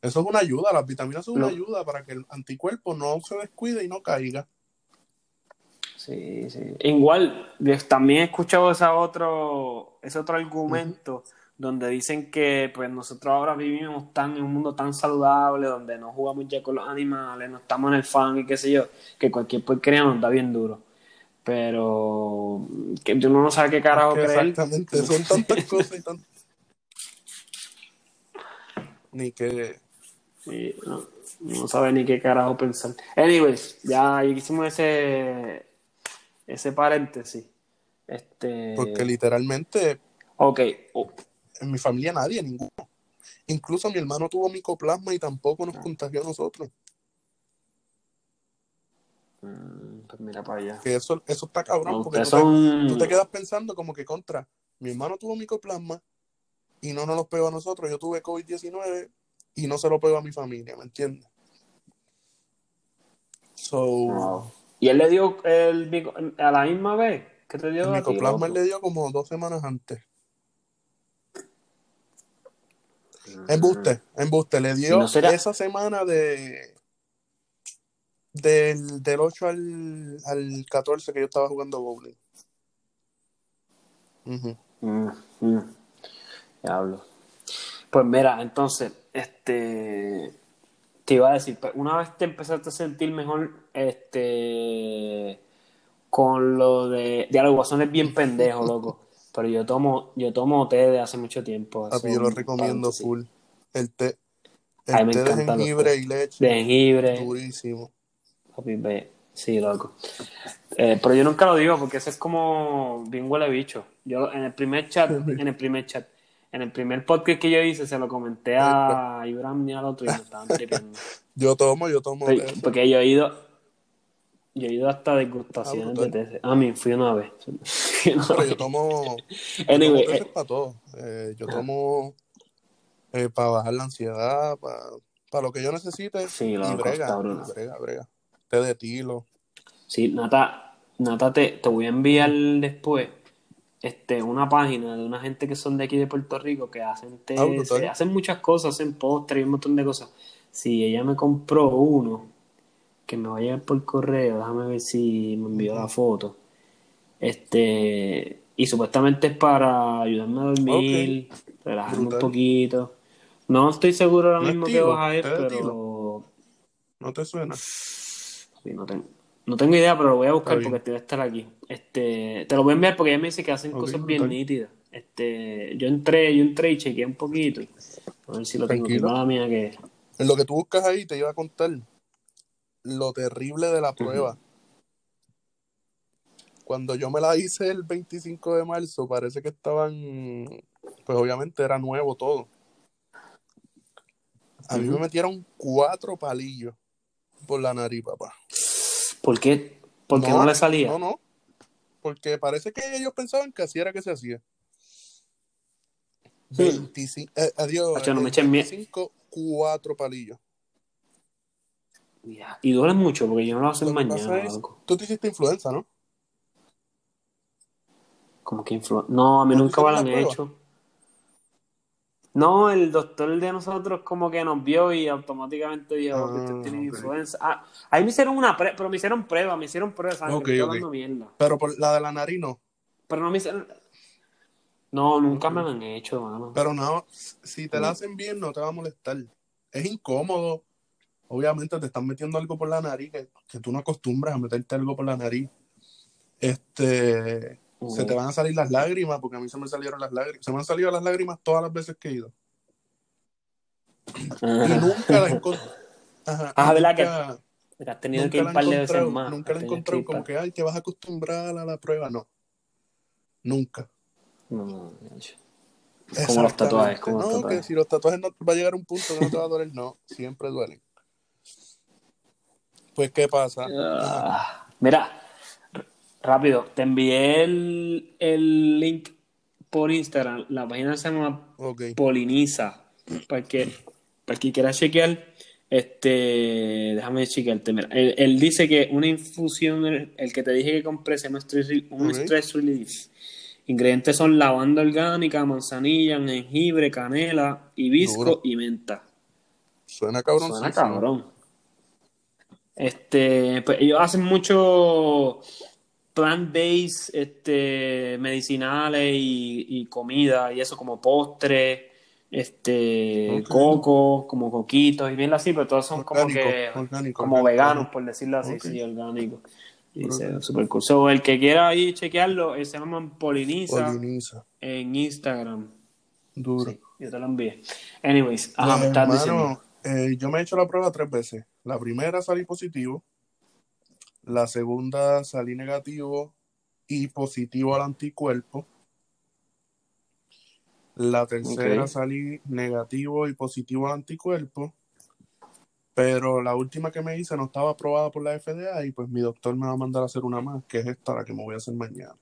Eso es una ayuda. Las vitaminas son una No. ayuda para que el anticuerpo no se descuide y no caiga. Sí, sí. Igual, también he escuchado ese otro, ese otro argumento donde dicen que pues nosotros ahora vivimos tan en un mundo tan saludable, donde no jugamos ya con los animales, no estamos en el fan y qué sé yo, que cualquier porquería nos da bien duro. Pero que yo no sabe qué carajo Que creer. Exactamente. <laughs> Son tantas cosas y tan... Ni que... Y no, no sabe ni qué carajo pensar. Anyways, ya hicimos ese ese paréntesis. Este, Porque literalmente ok, oh, en mi familia nadie, ninguno. Incluso mi hermano tuvo micoplasma y tampoco nos contagió a nosotros. mm, pues mira para allá. Que eso, eso está cabrón. No, porque tú te- son tú te quedas pensando como que contra, mi hermano tuvo micoplasma y no nos lo pegó a nosotros, yo tuve COVID-19 y no se lo pegó a mi familia, ¿me entiendes? So, Wow. ¿Y él le dio el a la misma vez que te dio el a ti, micoplasma le dio como dos semanas antes. Mm. Embuste, embuste, le dio ¿No será- esa semana de del, del 8 al, al 14 que yo estaba jugando bowling. Mm, mm. Diablo. Pues mira, entonces, este te iba a decir, una vez te empezaste a sentir mejor, este con lo de diálogo, Guasón es bien pendejo, loco. <laughs> Pero yo tomo, yo tomo té de hace mucho tiempo. Papi, yo lo recomiendo full. El té, el té de jengibre y leche, De jengibre. durísimo. Papi, ve. Sí, loco. Eh, pero yo nunca lo digo porque eso es como bien huele bicho. Yo en el primer chat, <laughs> en el primer chat, en el primer podcast que yo hice, se lo comenté a Ibram y al otro y me estaban <laughs> tripeando. Yo tomo, yo tomo Porque- yo he ido, yo he ido hasta degustaciones Ah, de brutal. té. A mí fui una vez. <laughs> Fui una Pero vez. <laughs> yo tomo, yo Anyway, tomo eh, teces para todo. Eh, yo tomo para bajar la ansiedad, para lo que yo necesite. Sí, y loco, brega, y brega, brega. Té de tilo. Sí, Nata, Nata te, te voy a enviar después este, una página de una gente que son de aquí de Puerto Rico que hacen té, Ah, se- hacen muchas cosas, hacen postres y un montón de cosas. Si ella me compró uno que me va a llegar por correo, déjame ver si me envió la foto. Este, y supuestamente es para ayudarme a dormir, relajarme un poquito. No estoy seguro ahora mismo tilo, vas a ver, té de pero ¿No te suena? Sí, no, tengo, no tengo idea, pero lo voy a buscar Está bien. porque debe estar aquí. Este, te lo voy a enviar porque ella me dice que hacen cosas bien nítidas. Este, yo entré, yo entré y chequeé un poquito. A ver si lo tengo aquí. Mala mía que. En lo que tú buscas ahí te iba a contar lo terrible de la prueba. Cuando yo me la hice el 25 de marzo, parece que estaban, pues obviamente era nuevo todo. A mí me metieron cuatro palillos por la nariz, papá. ¿Por qué? Porque no, le salía. No, no. Porque parece que ellos pensaban que así era que se hacía. 25, eh, adiós, Hacho, no me el echen mie- 25, cuatro palillos. Y duele mucho porque yo no lo hacen mañana, es, tú te hiciste influenza, ¿no? Como que influ- No, a mí ¿No nunca me lo han hecho. No, el doctor de nosotros como que nos vio y automáticamente dijo que usted Ah, tiene ok. influenza. Ah, ahí me hicieron una prueba, pero me hicieron prueba, me hicieron prueba de sangre, estoy mierda. Pero por la de la nariz no. Pero no me hicieron. No, nunca me lo han hecho, mano. Pero no, si te la hacen bien, no te va a molestar. Es incómodo. Obviamente te están metiendo algo por la nariz que, que tú no acostumbras a meterte algo por la nariz. Este, se te van a salir las lágrimas, porque a mí se me salieron las lágrimas. Se me han salido las lágrimas todas las veces que he ido. Y nunca la encontré. <laughs> Ajá, Ah, ¿verdad que- has tenido que ir un par de veces más. Nunca la ir como que, ay, te vas a acostumbrar a la prueba. No, nunca. No, no, no. Como los tatuajes, como los no, que tatuajes. si los tatuajes no va a llegar a un punto que no te va a doler, no, siempre duelen. Pues, ¿qué pasa? Ah, mira, rápido, te envié el, el link por Instagram. La página se llama Ok. Poliniza. Para que, para que quiera chequear, este, déjame chequearte. Mira, él, él dice que una infusión, el, que te dije que compré, se llama stress, un stress relief. Ingredientes son lavanda orgánica, manzanilla, jengibre, canela, hibisco Duro. y menta. Suena cabrón. Suena cabrón. Este, pues ellos hacen mucho plant-based, este, medicinales y, y comida y eso como postre, este, coco, como coquitos y bien así, pero todos son como que orgánico, como orgánico. veganos, por decirlo así, Ok. sí, orgánicos. Y Orgánico. super cool. So, el que quiera ahí chequearlo, eh, se llama Poliniza Poliniza. en Instagram. Duro. Sí, yo te lo envié. Anyways, ajá, me estás hermano, diciendo. eh, yo me he hecho la prueba tres veces. La primera salí positivo, la segunda salí negativo y positivo al anticuerpo. La tercera salí negativo y positivo al anticuerpo. Pero la última que me hice no estaba aprobada por la FDA y pues mi doctor me va a mandar a hacer una más, que es esta, la que me voy a hacer mañana.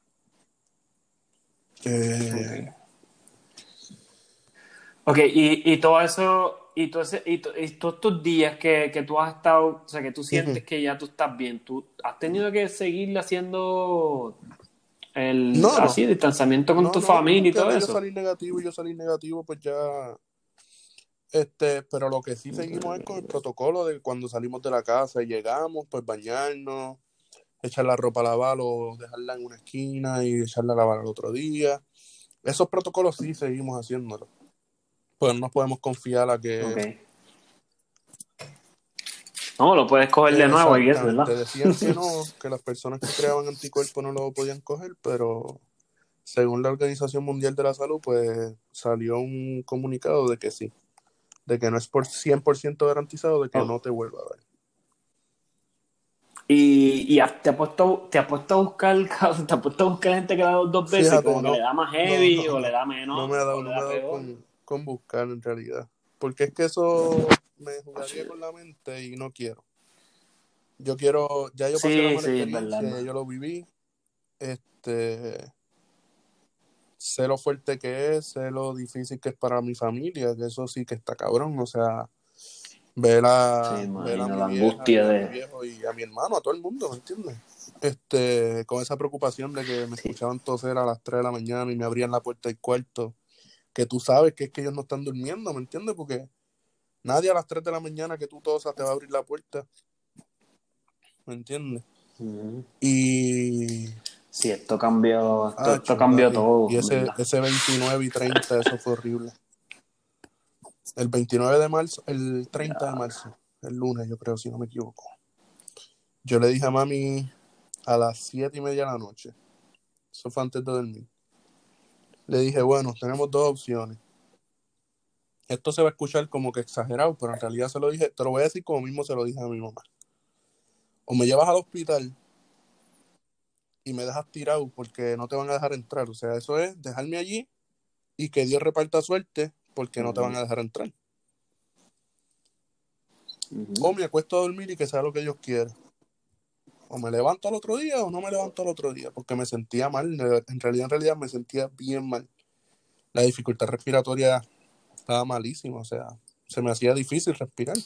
Eh, Ok, y, y todo eso, y, todo ese- y, to- y todos estos días que, que tú has estado, o sea, que tú sientes que ya tú estás bien, tú has tenido que seguirle haciendo el No, no. así, distanciamiento con No, tu familia y todo yo eso. salí negativo y yo salí negativo, pues ya. Este, pero lo que sí seguimos es con el protocolo de cuando salimos de la casa y llegamos, pues bañarnos, echar la ropa a lavar o dejarla en una esquina y echarla a lavar al otro día. Esos protocolos sí seguimos haciéndolos. Pues no nos podemos confiar a que. Ok. No, lo puedes coger de nuevo y eso, ¿verdad? Exactamente. Decían que no, que las personas que creaban anticuerpos no lo podían coger, pero según la Organización Mundial de la Salud, pues salió un comunicado de que sí, de que no es por 100% garantizado de que Oh. no te vuelva a dar. Y, y te has puesto, te has puesto a buscar, <laughs> te has puesto a buscar gente que da dos, dos veces, Fíjate, como no. que le da más heavy No, no, o le da menos, No me ha dado, o me ha dado con, con buscar en realidad, porque es que eso me jugaría con la mente y no quiero. Yo quiero, ya yo pasé Sí, la mala sí, es experiencia, verdad. ya yo lo viví, este, sé lo fuerte que es, sé lo difícil que es para mi familia, que eso sí que está cabrón, o sea, ver a, Sí, ver a imagino mi la vieja, angustia y a mi de- viejo y a mi hermano, a todo el mundo, ¿me entiendes? Este, con esa preocupación de que me escuchaban toser a las 3 de la mañana y me abrían la puerta del cuarto, que tú sabes que es que ellos no están durmiendo, ¿me entiendes? Porque nadie a las 3 de la mañana que tú tosas te va a abrir la puerta, ¿me entiendes? Y Sí, esto cambió, esto, Ah, esto cambió todo. Y ese, ese 29 y 30, eso fue horrible. El 29 de marzo, el 30 de marzo, el lunes, yo creo, si no me equivoco. Yo le dije a mami a las 7 y media de la noche. Eso fue antes de dormir. Le dije, bueno, tenemos dos opciones. Esto se va a escuchar como que exagerado, pero en realidad se lo dije, te lo voy a decir como mismo se lo dije a mi mamá. O me llevas al hospital y me dejas tirado porque no te van a dejar entrar. O sea, eso es dejarme allí y que Dios reparta suerte porque no te van a dejar entrar. O me acuesto a dormir y que sea lo que Dios quiera. O me levanto al otro día o no me levanto al otro día porque me sentía mal. En realidad, en realidad me sentía bien mal. La dificultad respiratoria estaba malísima. O sea, se me hacía difícil respirar.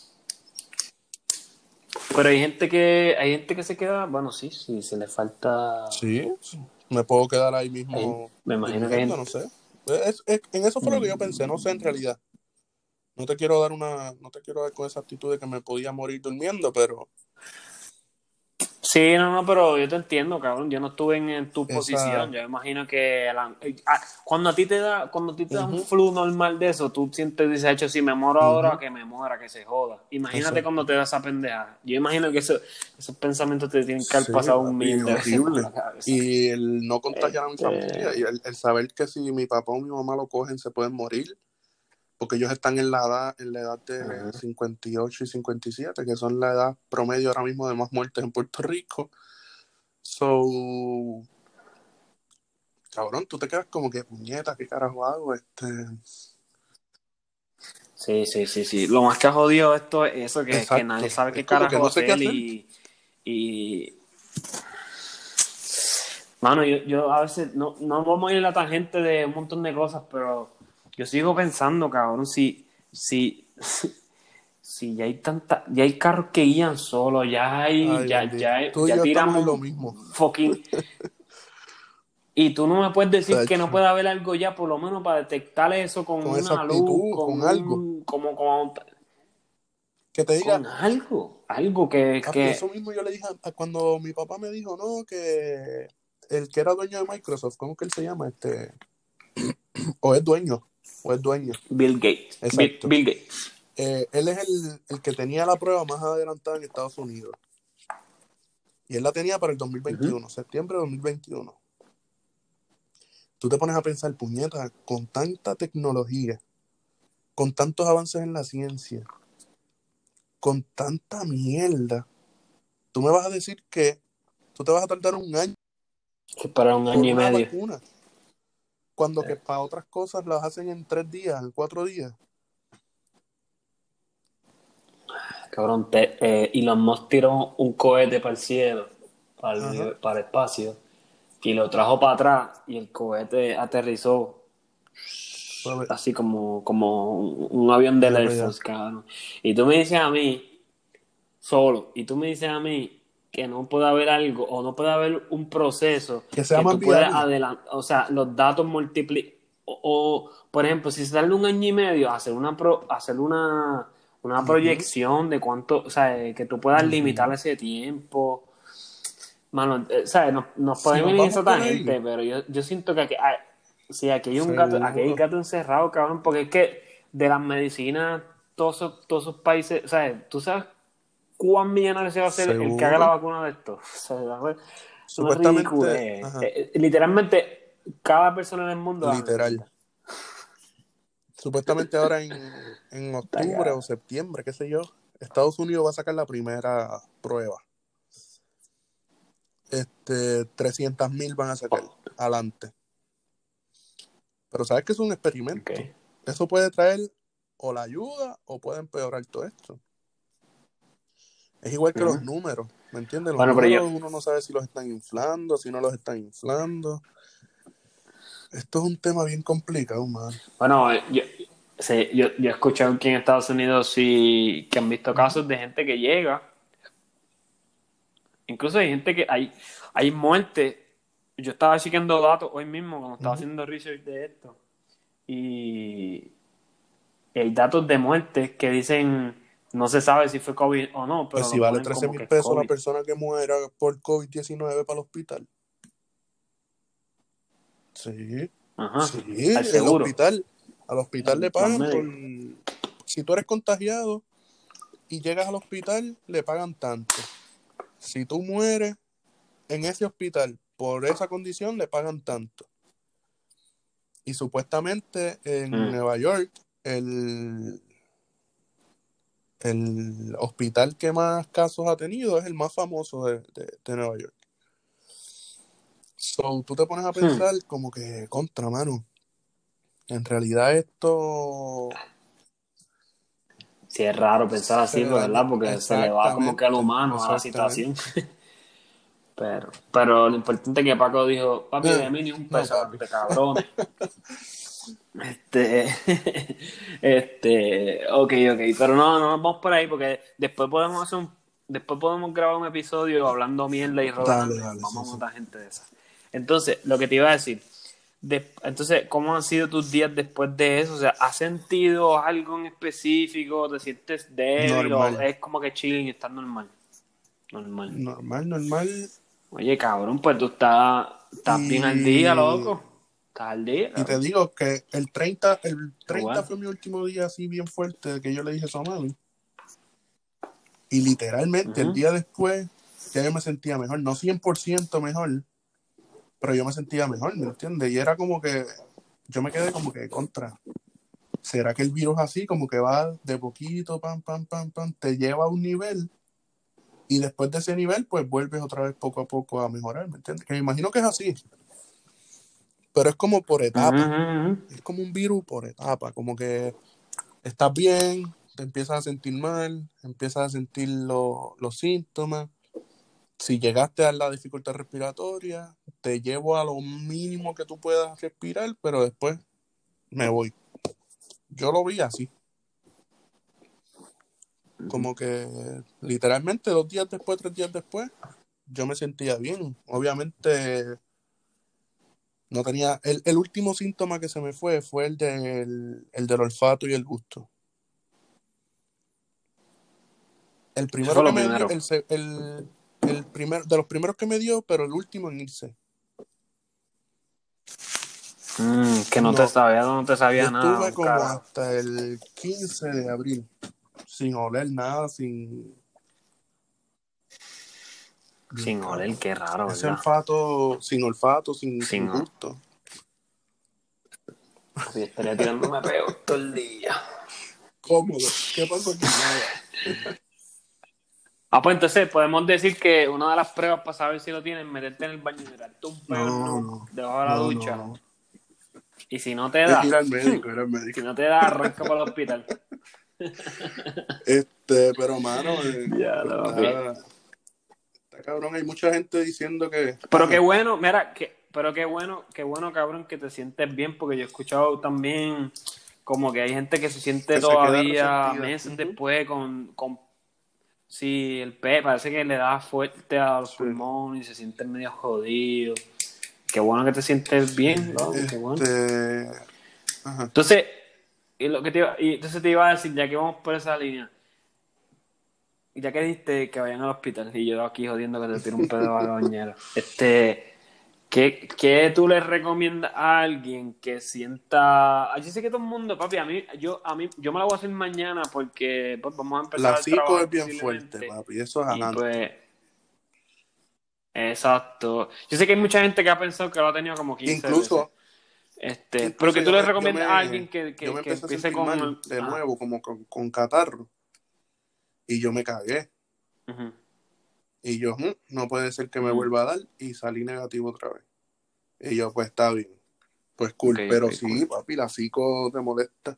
Pero hay gente que hay gente que se queda, bueno, sí, sí, se le falta. Sí, me puedo quedar ahí mismo. Me imagino que hay no sé. Es- es- en eso fue lo que yo pensé, no sé en realidad. No te quiero dar una, no te quiero dar con esa actitud de que me podía morir durmiendo, pero Sí, no, no, pero yo te entiendo, cabrón. Yo no estuve en, en tu Esa- posición. Yo me imagino que la- eh, ah, cuando a ti te da, cuando a ti te da un flu normal de eso, tú sientes, dices, hecho, si me muero ahora, que me muera, que se joda. Imagínate cuando te da esa pendeja. Yo imagino que eso- esos pensamientos te tienen que haber Sí, pasado un millón de veces. Y el no contagiar a mi Este- familia y el, el saber que si mi papá o mi mamá lo cogen se pueden morir, porque ellos están en la edad, en la edad de Ajá. 58 y 57, que son la edad promedio ahora mismo de más muertes en Puerto Rico. So, cabrón, tú te quedas como que puñeta, ¿qué carajo hago? Este, Sí, sí, sí, sí. Lo más que ha jodido esto es eso, que, que nadie sabe qué carajo no sé qué hacer hacer. y, y... Mano, yo, yo a veces no, no vamos a ir a la tangente de un montón de cosas, pero yo sigo pensando, cabrón, si, si, <laughs> si ya hay tanta, ya hay carros que guían solo, ya hay, Ay, ya, bendito. ya, Tú ya estamos tiramos lo mismo. fucking. Y tú no me puedes decir que no puede haber algo ya, por lo menos para detectar eso con, Con una exactitud, luz, con un- algo. como, como, Que te diga, con algo, algo que, eso mismo yo le dije a cuando mi papá me dijo, no, que el que era dueño de Microsoft, ¿cómo que él se llama? Este, <clears throat> o es dueño, o es dueño. Bill Gates, Exacto. Bill Gates. Eh, él es el, el que tenía la prueba más adelantada en Estados Unidos. Y él la tenía para el 2021, septiembre de 2021. Tú te pones a pensar, puñeta, con tanta tecnología, con tantos avances en la ciencia, con tanta mierda, tú me vas a decir que tú te vas a tardar un año Para un año y medio. vacuna. Cuando que para otras cosas las hacen en tres días, en cuatro días. Cabrón, te, eh, Elon Musk tiró un cohete para el cielo, para el, para el espacio, y lo trajo para atrás, y el cohete aterrizó así como, como un, avión Ya, Air. Force, cabrón. Y tú me dices a mí, solo, y tú me dices a mí que no puede haber algo, o no puede haber un proceso Que sea más tú viable. adelantar, o sea, los datos multiplican, o, o, por ejemplo, si se tarda un año y medio, hacer una, pro- hacer una, una proyección de cuánto, o sea, que tú puedas limitar ese tiempo. Mano, eh, ¿sabes? Nos, nos podemos ir esa ahí. tangente, pero yo, yo siento que aquí, hay, sí, aquí hay un gato, aquí hay gato encerrado, cabrón, porque es que de las medicinas, todos esos, todos esos países, ¿sabes? ¿Tú sabes cuán millonario se va a hacer el que haga la vacuna de esto? <laughs> O sea, Supuestamente, Eh, eh, literalmente, cada persona en el mundo literal. Supuestamente ahora en, <laughs> en octubre o septiembre, qué sé yo, Estados Unidos va a sacar la primera prueba. Este, 300 mil van a sacar Oh, adelante. Pero sabes que es un experimento. Eso puede traer o la ayuda o puede empeorar todo esto. Es igual que los números, ¿me entiendes? Los Bueno, pero yo, números uno no sabe si los están inflando, si no los están inflando. Esto es un tema bien complicado, man. bueno, yo, sí, yo, yo he escuchado aquí en Estados Unidos sí, que han visto casos de gente que llega, incluso hay gente que hay, hay muertes. Yo estaba chequeando datos hoy mismo cuando estaba haciendo research de esto y hay datos de muertes que dicen no se sabe si fue COVID o no, pero Pues si vale ponen 13 como que mil es pesos la persona que muera por COVID-19 para el hospital. Sí, Ajá, sí, al el hospital, al hospital le pagan por... Si tú eres contagiado y llegas al hospital, le pagan tanto. Si tú mueres en ese hospital por esa condición, le pagan tanto. Y supuestamente en Mm. Nueva York, el, el hospital que más casos ha tenido es el más famoso de, de- de Nueva York. So, tú te pones a Hmm. pensar como que contra, mano. En realidad esto Sí, es raro pensar así. ¿verdad? Porque se le va como que a Exactamente, humano a la situación. <laughs> Pero, pero lo importante es que Paco dijo, papi, de Eh, mí ni un peso, de cabrones. <laughs> Este, <laughs> este, ok, ok, pero no, no nos vamos por ahí porque después podemos hacer un, después podemos grabar un episodio hablando mierda y dale, vamos sí, a sí. matar gente de esa. Entonces, lo que te iba a decir, de- entonces, ¿cómo han sido tus días después de eso? O sea, ¿has sentido algo en específico? ¿Te sientes débil o es como que chilling y estás normal? Normal. Normal, normal. Oye, cabrón, pues tú estás, estás bien al día, loco. Día, Y te digo que el 30, el Qué 30 bueno. fue mi último día así bien fuerte que yo le dije eso a mami. Y literalmente el Ujú. día después ya yo me sentía mejor, no 100% mejor, pero yo me sentía mejor, ¿me entiendes? Y era como que yo me quedé como que contra. ¿Será que el virus así como que va de poquito, pam, pam, pam, pam, te lleva a un nivel y después de ese nivel pues vuelves otra vez poco a poco a mejorar, ¿me entiendes? Que me imagino que es así, pero es como por etapas. ujú, ujú. Es como un virus por etapa, como que estás bien, te empiezas a sentir mal, empiezas a sentir lo- los síntomas, si llegaste a la dificultad respiratoria, te llevo a lo mínimo que tú puedas respirar, pero después me voy. Yo lo vi así. Como que literalmente dos días después, tres días después, yo me sentía bien. Obviamente no tenía. El, el último síntoma que se me fue fue el del, el del olfato y el gusto. El primero que me primero. dio, el, el, primer, de los primeros que me dio, pero el último en irse. Mm, que no, No. te sabía, no te sabía nada. estuve como hasta el 15 de abril, sin oler nada, sin... Sin oler, qué raro, Ese olfato, sin olfato, sin, Sin sin ol- gusto. Sí, estaría tirándome peo todo el día. Cómodo. ¿Qué pasó. Ah, pues entonces podemos decir que una de las pruebas para saber si lo tienes es meterte en el baño y tirarte un peo No, ¿no? debajo de la No, ducha. no. Y si no te da, ir al médico, ir al médico. si no te da, arranca para el hospital. Este, pero mano, eh, <laughs> Ya, lo está cabrón. Hay mucha gente diciendo que. Pero qué bueno, mira, que, pero qué bueno, qué bueno, cabrón, que te sientes bien, porque yo he escuchado también como que hay gente que se siente Que todavía meses después con, con sí, el pe parece que le da fuerte a los Sí. pulmones y se siente medio jodido. Qué bueno que te sientes bien, ¿no? Qué bueno. Este. Ajá. Entonces, y lo que te iba, y entonces te iba a decir, ya que vamos por esa línea, ya que dijiste que vayan al hospital, y yo aquí jodiendo que te tiro un pedo a la bañera, <laughs> este, ¿qué, ¿qué tú le recomiendas a alguien que sienta, ah, yo sé que todo el mundo, papi, a mí, yo, a mí, yo me la voy a hacer mañana porque pues, vamos a empezar La psico es bien fuerte, papi. Eso es adelante. pues, exacto. Yo sé que hay mucha gente que ha pensado que lo ha tenido como 15 Incluso. veces. Este, Incluso pero que tú le recomiendas me- a alguien que, que, yo me que a empiece con mal de ah, nuevo, como con, con catarro. Y yo me cagué. Y yo, "Mm, no puede ser que me vuelva a dar. Y salí negativo otra vez. Y yo, pues está bien. Pues cool. Pero sí, cool. papi, la psico te molesta.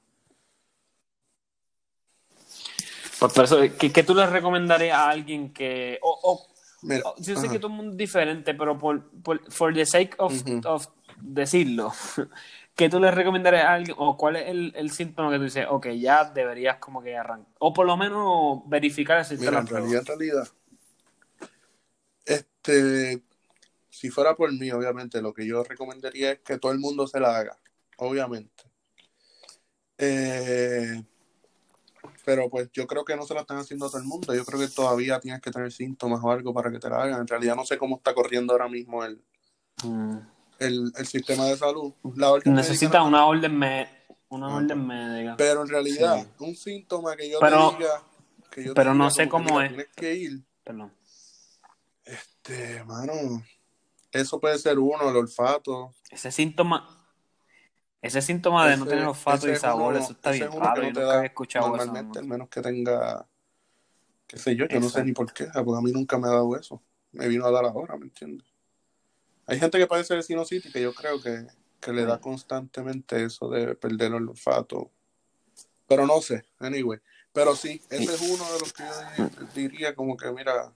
Pues por eso, ¿qué, qué tú le recomendarías a alguien que o, o- Mira, o- yo sé ajá. que todo el mundo es diferente, pero por, por for the sake of decirlo, <laughs> ¿qué tú le recomendarías a alguien o cuál es el, el síntoma que tú dices, ok, ya deberías como que arrancar o por lo menos verificar si Mira, la en realidad, en realidad, este, si fuera por mí, obviamente, lo que yo recomendaría es que todo el mundo se la haga, obviamente. Eh, pero pues yo creo que no se la están haciendo a todo el mundo. Yo creo que todavía tienes que tener síntomas o algo para que te la hagan. En realidad no sé cómo está corriendo ahora mismo el, Mm. El, el sistema de salud. La orden Necesita médica no- una orden me- una orden médica. Pero en realidad, Sí. un síntoma que yo Pero- te diga, que yo te pero no diga sé como que, cómo es. Tienes que ir. Perdón. Este, mano, eso puede ser uno, el olfato. Ese síntoma, ese síntoma de no tener olfato y es sabor, uno- eso está bien raro. no Yo te nunca había escuchado eso. Normalmente, al menos que tenga, qué sé yo, yo no sé ni por qué, porque a mí nunca me ha dado eso. Me vino a dar ahora, ¿me entiendes? Hay gente que padece de sinusitis que yo creo que, que le da constantemente eso de perder el olfato. Pero no sé, anyway. Pero sí, ese es uno de los que yo di- diría como que, mira,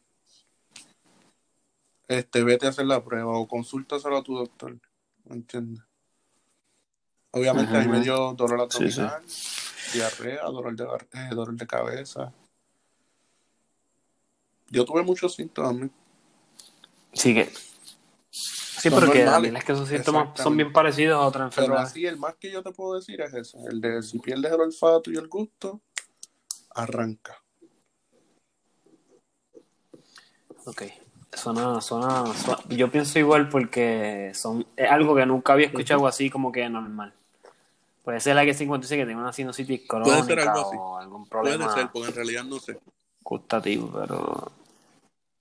este, vete a hacer la prueba o consúltaselo a tu doctor, ¿me entiendes? Obviamente a mí me dio dolor Sí, sí. abdominal, diarrea, dolor de, eh, dolor de cabeza. Yo tuve muchos síntomas. Sí que. Sí, Son porque normales. también es que esos síntomas son bien parecidos a otras Pero enfermedades. así el más que yo te puedo decir es ese, el de si pierdes el olfato y el gusto, arranca. Ok. Suena, suena, suena- Yo pienso igual porque son es algo que nunca había escuchado así como que normal. Puede ser la que 56 que tiene una sinusitis Puede ser crónica algo así. o algún problema porque en realidad no sé. gustativo, pero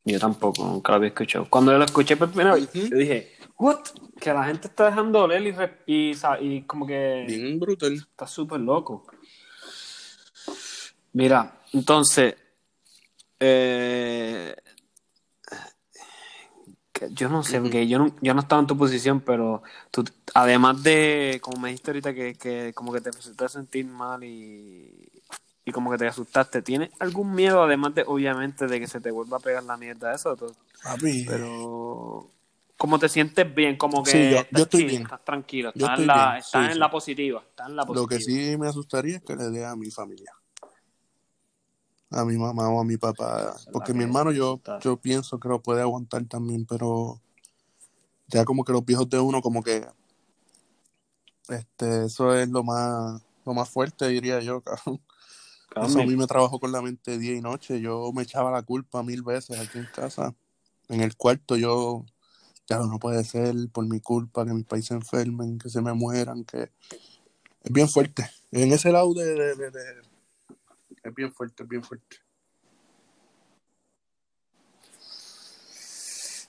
yo tampoco, nunca lo había escuchado. Cuando yo lo escuché por primera vez, yo dije, ¿what? Que la gente está dejando oler y, re- y, sa- y como que Bien brutal. está súper loco. Mira, entonces, eh, que yo no sé, porque yo no, yo no estaba en tu posición, pero tú, además de, como me dijiste ahorita, que, que como que te empezaste a sentir mal y, y como que te asustaste. ¿Tienes algún miedo, además de, obviamente, de que se te vuelva a pegar la mierda eso? Papi, Pero, ¿cómo te sientes bien? Como que Sí, yo- yo estás estoy bien. estás tranquilo, Yo estás, en la, bien, estás sí, en la positiva, estás en la positiva. lo que sí me asustaría es que le dé a mi familia. A mi mamá o a mi papá. Porque mi hermano yo, yo pienso que lo puede aguantar también, pero ya como que los viejos de uno como que este eso es lo más lo más fuerte diría yo <laughs> cabrón. Eso a mí me trabajó con la mente día y noche yo me echaba la culpa mil veces aquí en casa en el cuarto yo ya no puede ser por mi culpa que mis países se enfermen que se me mueran que es bien fuerte en ese lado de, de- de- de- es bien fuerte es bien fuerte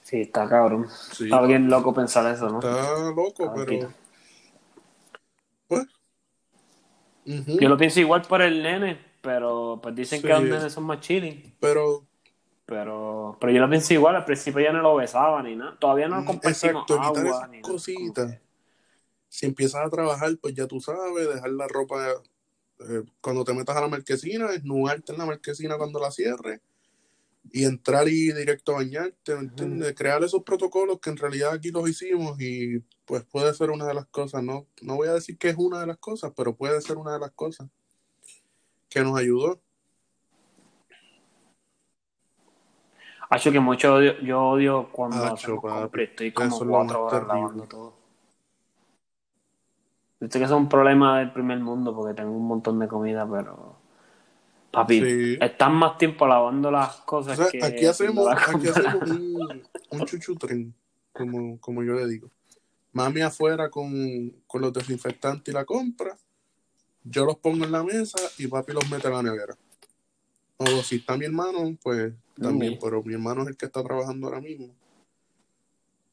Sí, está cabrón. sí Está bien loco pensar eso, ¿no? está loco pero loquito. Yo lo pienso igual por el nene, pero pues dicen que los nenes son más chilling. pero Pero, pero yo lo pienso igual, al principio ya no lo besaba ni nada. Todavía no Mm, compartimos Exacto, agua esas ni nada. Cositas. Si empiezas a trabajar, pues ya tú sabes, dejar la ropa, eh, cuando te metas a la marquesina, desnudarte en la marquesina cuando la cierres y entrar y directo a bañarte, ¿me entiendes? Crear esos protocolos que en realidad aquí los hicimos y pues puede ser una de las cosas, no, no voy a decir que es una de las cosas, pero puede ser una de las cosas que nos ayudó. Hacho que mucho odio, yo odio cuando papi, compra y estoy como cuatro horas terrible. lavando todo. Yo sé que es un problema del primer mundo porque tengo un montón de comida, pero papi, Sí. estás más tiempo lavando las O cosas sea, que aquí hacemos, aquí hacemos un, <laughs> un chuchutren, como, como yo le digo. Mami afuera con, con los desinfectantes y la compra, yo los pongo en la mesa y papi los mete a la nevera. O si está mi hermano, pues también, pero mi hermano es el que está trabajando ahora mismo.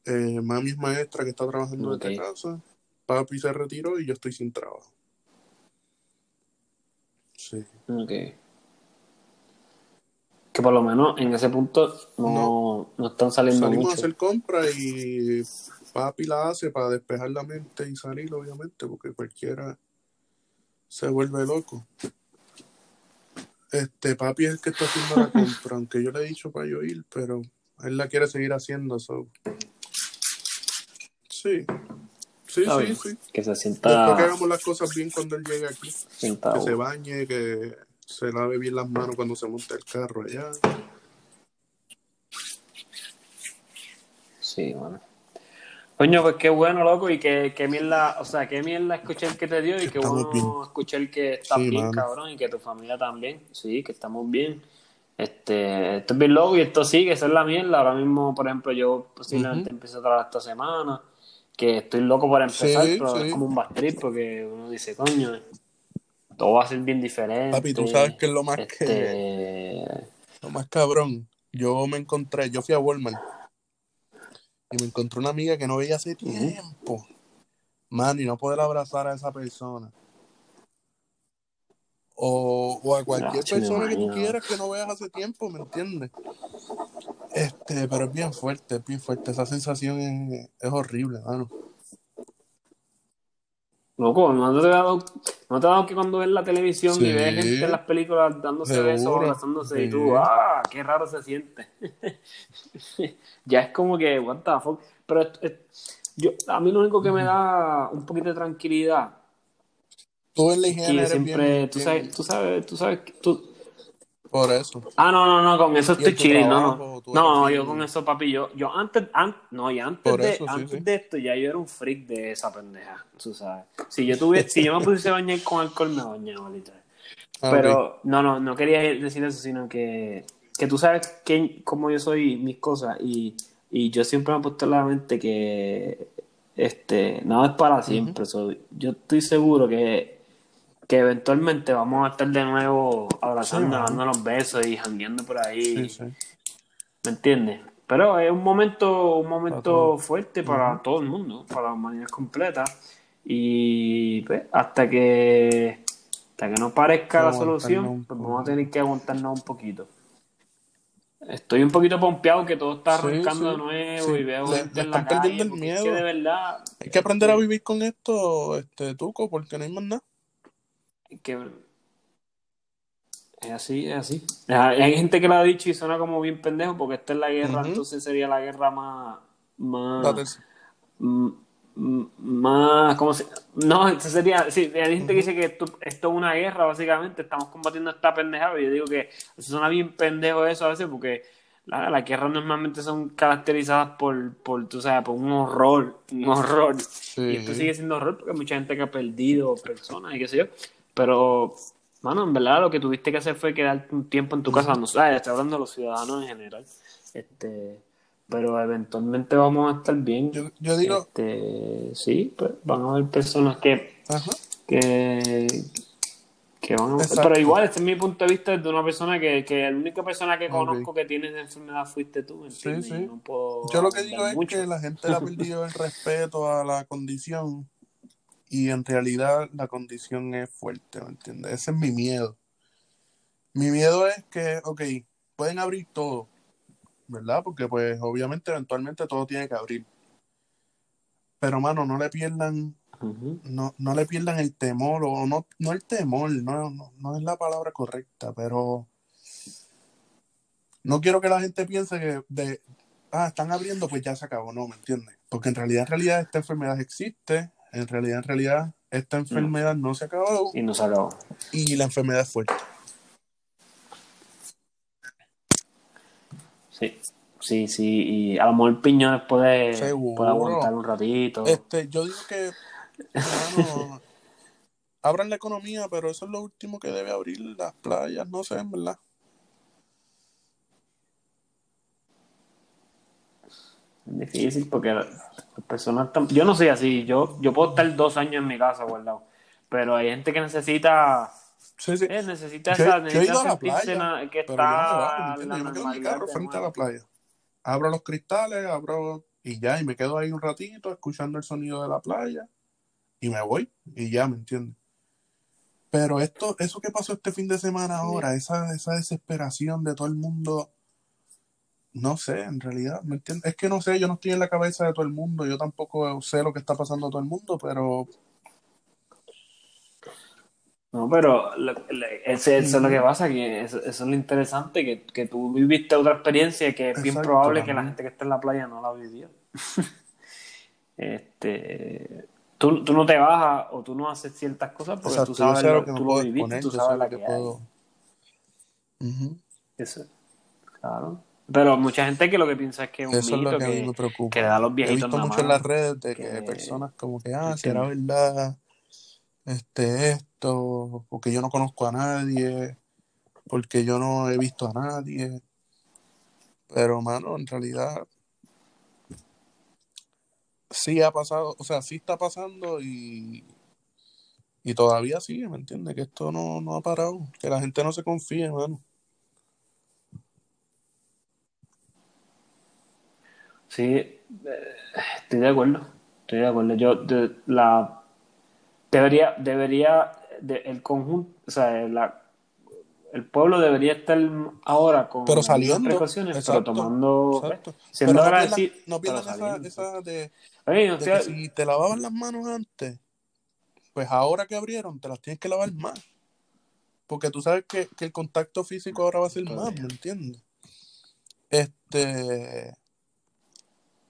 Eh, mami es maestra que está trabajando desde Ok. casa. Papi se retiró y yo estoy sin trabajo. Sí. Ok. Que por lo menos en ese punto no, no, están saliendo Salimos a mucho. hacer compras y papi la hace para despejar la mente y salir, obviamente, porque cualquiera se vuelve loco. Este papi es el que está haciendo la compra, <laughs> aunque yo le he dicho para yo ir, pero él la quiere seguir haciendo. So. Sí, sí, Está sí, bien. sí. Que se Después que sienta, hagamos las cosas bien cuando él llegue aquí, sienta que se bañe, que se lave bien las manos cuando se monte el carro allá. Sí, bueno. Coño, pues qué bueno, loco, y qué, qué mierda, o sea, qué mierda escuché el que te dio y qué bueno bien. escuché el que estás Sí, bien, mano. cabrón, y que tu familia también, sí, que estamos bien. Este, esto es bien loco y esto sigue, esa es la mierda. Ahora mismo, por ejemplo, yo posiblemente empiezo a trabajar esta semana, que estoy loco por empezar, Sí, pero sí. es como un bastrip porque uno dice, coño, todo va a ser bien diferente. Papi, tú sabes que es lo más que Este, Lo más cabrón, yo me encontré, yo fui a Walmart y me encontré una amiga que no veía hace tiempo. Man, y no poder abrazar a esa persona. O, o a cualquier persona que tú quieras que no veas hace tiempo, ¿me entiendes? Este, pero es bien fuerte, es bien fuerte. Esa sensación es, es horrible, mano. Loco, ¿no te ha dado, no te ha dado que cuando ves la televisión Sí. y ves gente en las películas dándose besos, abrazándose y Sí. tú, ah, qué raro se siente? <laughs> ya es como que, what the fuck. Pero es- es- yo, a mí lo único que me da un poquito de tranquilidad higiene yo eres siempre, bien, tú bien- sabes, tú sabes, tú sabes, tú... por eso. Ah, no, no, no, con eso estoy chilling, no, no. No, yo con eso, papi, yo, yo antes, an- no, y antes Por de, eso, antes sí. de esto ya yo era un freak de esa pendeja, tú sabes. Si yo tuviera, si yo me <laughs> pusiese a bañar con alcohol, me bañaba, literal. Ah, Pero, no, no, no quería decir eso, sino que, que tú sabes que, cómo yo soy, mis cosas, y, y yo siempre me he puesto en la mente que este, nada es para siempre. so, yo estoy seguro que, que eventualmente vamos a estar de nuevo abrazando, dando los besos y jangueando por ahí. Sí, sí. ¿Me entiendes? Pero es un momento, un momento fuerte para todo el mundo, para la humanidad completa. Y pues, hasta que hasta que no parezca la solución, pues vamos a tener que aguantarnos un poquito. Estoy un poquito pompeado que todo está arrancando sí. de nuevo y veo le- gente le en la calle. perdiendo el porque es que miedo. de verdad Hay que aprender a vivir con esto, este, Tuco, porque no hay más nada. Que Es así, es así. Hay gente que lo ha dicho y suena como bien pendejo porque esta es la guerra, entonces sería la guerra más... más más ¿cómo se? no esto sería sí hay gente que dice que esto, esto, es una guerra básicamente estamos combatiendo esta pendejada y yo digo que suena bien pendejo eso a veces porque las la guerras normalmente son caracterizadas por, por, tú sabes, por un horror, un horror. Y esto sigue siendo horror porque hay mucha gente que ha perdido personas y qué sé yo. Pero, mano, en verdad lo que tuviste que hacer fue quedarte un tiempo en tu casa. No sé, estoy hablando de los ciudadanos en general. Este, pero eventualmente vamos a estar bien. Yo, digo... Este, sí, pues van a haber personas que... que que pero igual, este es mi punto de vista de una persona que, que la única persona que conozco que tiene esa enfermedad fuiste tú, Sí, sí. Yo lo que digo es que la gente ha perdido el respeto a la condición y en realidad la condición es fuerte, ¿me entiendes? Ese es mi miedo. Mi miedo es que, ok, pueden abrir todo, ¿verdad? Porque pues obviamente eventualmente todo tiene que abrir. Pero mano, no le pierdan no, no le pierdan el temor, o no, no el temor, no, no, es la palabra correcta, pero no quiero que la gente piense que de, ah, están abriendo, pues ya se acabó, no, ¿me entiendes? Porque en realidad, en realidad esta enfermedad existe, en realidad, en realidad esta enfermedad no se acabó. Y no se acabó. Y la enfermedad es fuerte. Sí. Sí, sí, y a lo mejor Piñones puede, puede aguantar un ratito. Este, yo digo que <laughs> abran la economía, pero eso es lo último que debe abrir las playas, no sé, en verdad. Difícil porque las personas Yo no soy así, yo, yo puedo estar dos años en mi casa guardado, pero hay gente que necesita... Sí, sí. Eh, necesita esa, necesita que está yo me carro frente a la playa. Abro los cristales, abro y ya, y me quedo ahí un ratito escuchando el sonido de la playa y me voy y ya, ¿me entiendes? Pero esto, eso que pasó este fin de semana ahora, esa, esa desesperación de todo el mundo, no sé, en realidad, ¿me entiendes? Es que no sé, yo no estoy en la cabeza de todo el mundo, yo tampoco sé lo que está pasando a todo el mundo, pero... No, pero eso es lo que pasa, que eso, es lo interesante, que, que, tú viviste otra experiencia que es bien probable que la gente que está en la playa no la vivió. <laughs> este tú, tú no te bajas o tú no haces ciertas cosas porque tú sabes lo, que tú lo viviste, tú sabes la que, puedo. Eso, claro. Pero mucha gente que lo que piensa es que es un Eso mito es lo que, que, a mí me preocupa. que da a los viejitos He visto mucho en las redes de que, personas como que, ah, será verdad este esto, porque yo no conozco a nadie, porque yo no he visto a nadie. Pero, mano, en realidad sí ha pasado, o sea, sí está pasando y, y todavía sigue, ¿me entiendes? Que esto no, no ha parado, que la gente no se confíe, hermano. Sí, eh, estoy de acuerdo, estoy de acuerdo. Yo, de, la, debería, debería, de, el conjunto, o sea, la, el pueblo debería estar ahora con pero saliendo, precauciones, pero tomando, siendo agradecido. No esa, de si te lavaban las manos antes, pues ahora que abrieron, te las tienes que lavar más. Porque tú sabes que, el contacto físico ahora va a ser más, ¿me entiendes? Este.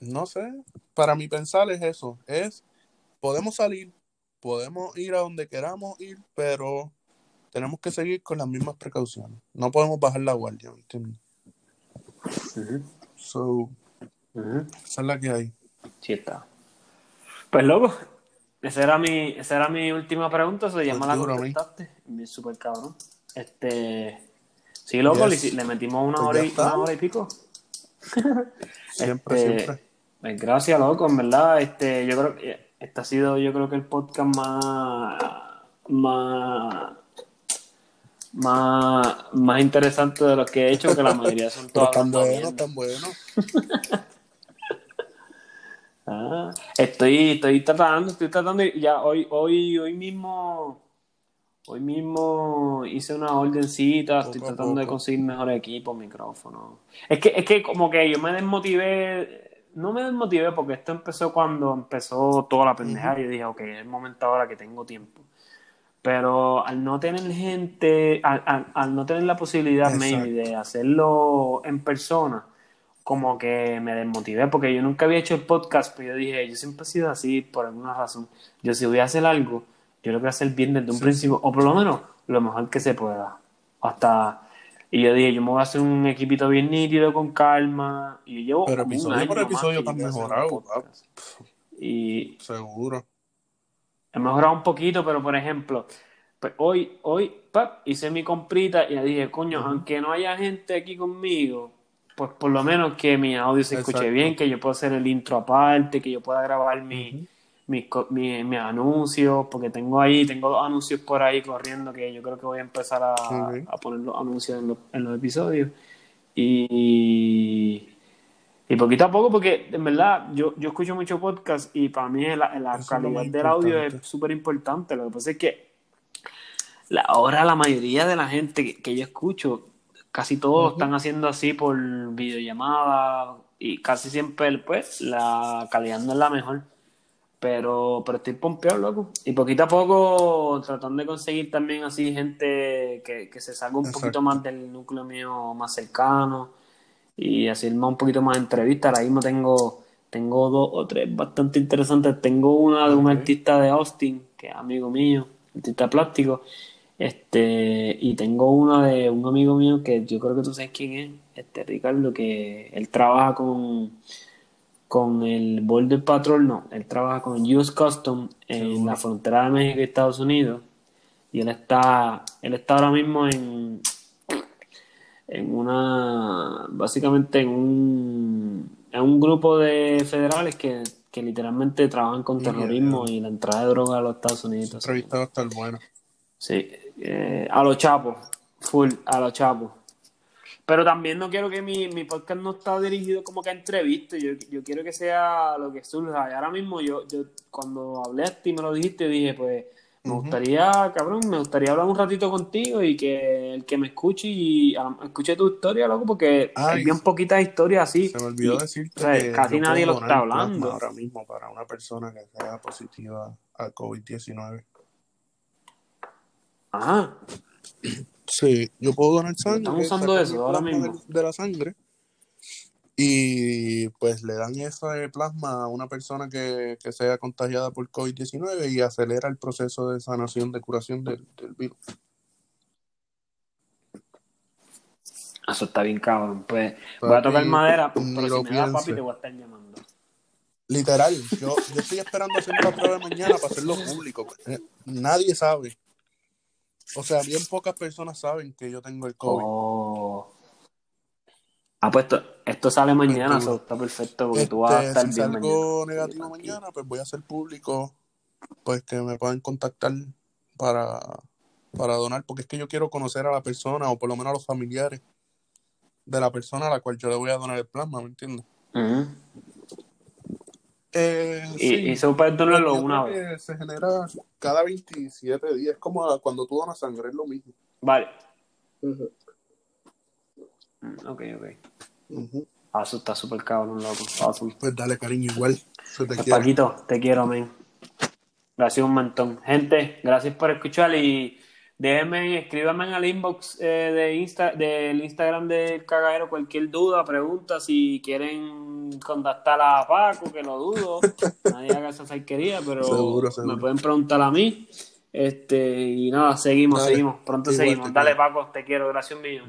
No sé. Para mi pensar es eso. Es. Podemos salir, podemos ir a donde queramos ir, pero tenemos que seguir con las mismas precauciones. No podemos bajar la guardia, ¿me entiendes? So, esa es la que hay. Sí está. Pues loco, esa era mi, esa era mi última pregunta, se llama la contestaste. Mi super cabrón. Este sí, loco, le, metimos una hora, y, una hora y pico. siempre, este, siempre. Pues gracias, loco, en verdad. Este, yo creo que este ha sido, yo creo que el podcast más más más, más interesante de los que he hecho, que la mayoría son <laughs> todos tan buenos, tan buenos. <laughs> Ah, estoy, estoy tratando, estoy tratando, ya hoy, hoy, hoy mismo, hoy mismo hice una ordencita, estoy tratando de conseguir mejor equipo, micrófono. Es que, es que como que yo me desmotivé, no me desmotivé porque esto empezó cuando empezó toda la pendeja y dije, ok, es el momento ahora que tengo tiempo. Pero al no tener gente, al, al- al no tener la posibilidad, maybe, de hacerlo en persona, como que me desmotivé, porque yo nunca había hecho el podcast, pero yo dije, yo siempre he sido así por alguna razón. Yo si voy a hacer algo, yo lo voy a hacer bien desde un Sí. principio, o por lo menos lo mejor que se pueda. Hasta... Y yo dije, yo me voy a hacer un equipito bien nítido, con calma, y yo llevo Pero episodio año por episodio haciendo mejorado. Y Seguro. He mejorado un poquito, pero por ejemplo, pues hoy, hoy, pap, hice mi comprita y le dije, coño, aunque no haya gente aquí conmigo, pues por lo menos que mi audio se escuche Exacto. bien, que yo pueda hacer el intro aparte, que yo pueda grabar mi. Mis, mis anuncios, porque tengo ahí, tengo dos anuncios por ahí corriendo que yo creo que voy a empezar a, a poner los anuncios en los, en los episodios. Y, y poquito a poco, porque en verdad yo, yo escucho mucho podcast y para mí la, la calidad del audio es súper importante. Lo que pasa es que la, ahora la mayoría de la gente que, que yo escucho, casi todos están haciendo así por videollamada y casi siempre pues la calidad no es la mejor. Pero, pero estoy pompeado, loco. Y poquito a poco tratando de conseguir también así gente que, que se salga un poquito más del núcleo mío más cercano y hacerme un poquito más de entrevistas. Ahora mismo tengo, tengo dos o tres bastante interesantes. Tengo una de un artista de Austin, que es amigo mío, artista plástico. Este, y tengo una de un amigo mío que yo creo que tú sabes quién es, este Ricardo, que él trabaja con, con el Border Patrol, no, él trabaja con US Custom en la frontera de México y Estados Unidos. Y él está, él está ahora mismo en, en una, básicamente en un, en un grupo de federales que, que literalmente trabajan con terrorismo y la entrada de droga a los Estados Unidos. entrevista va a estar buena. Sí, eh, a los chapos, full, a los chapos. Pero también no quiero que mi, mi podcast no está dirigido como que a entrevistas, yo, yo quiero que sea lo que surja. Y ahora mismo yo, yo cuando hablé a ti y me lo dijiste, dije, pues me gustaría, cabrón, me gustaría hablar un ratito contigo y que el que me escuche y a- escuche tu historia, loco, porque Ay, hay bien poquitas historias así. Se me olvidó Y, decirte o sea, que casi nadie lo está hablando. ahora mismo para una persona que sea positiva a COVID-19. Ajá, Sí, yo puedo donar sangre. están usando eso ahora mismo. de, la sangre y pues le dan ese plasma a una persona que, que sea contagiada por COVID-19 y acelera el proceso de sanación, de curación del, del virus. Eso está bien, cabrón. Pues voy a tocar madera, pero ni si me da papi te voy a estar llamando. Literal, yo, yo estoy esperando hacer la prueba de mañana para hacerlo público. Eh, Nadie sabe. O sea, bien pocas personas saben que yo tengo el COVID. Oh. Ah, pues esto, esto sale mañana, Este, eso está perfecto, porque tú vas a Este, estar si bien salgo mañana. negativo mañana, pues voy a hacer público, pues que me puedan contactar para, para donar, porque es que yo quiero conocer a la persona, o por lo menos a los familiares de la persona a la cual yo le voy a donar el plasma, ¿me entiendes? Ujú. Eh, Y, sí, y donarlo yo una vez. se genera cada 27 días, es como cuando tú donas sangre, es lo mismo. Vale. Mm, Ok, ok. Ah, eso está súper cabrón, loco. Awesome. Pues dale, cariño, igual. Se te Pues. Paquito, te quiero, men. Gracias un montón. Gente, gracias por escuchar y déjenme, escríbanme en el inbox eh, de Insta, del Instagram del cagadero cualquier duda, pregunta, si quieren contactar a Paco, que lo dudo. <laughs> Nadie haga esa salquería, pero Seguro, seguro. me pueden preguntar a mí. Este, y nada, seguimos, Dale. seguimos. Pronto Igual, seguimos. Dale. Paco, te quiero. Gracias mío.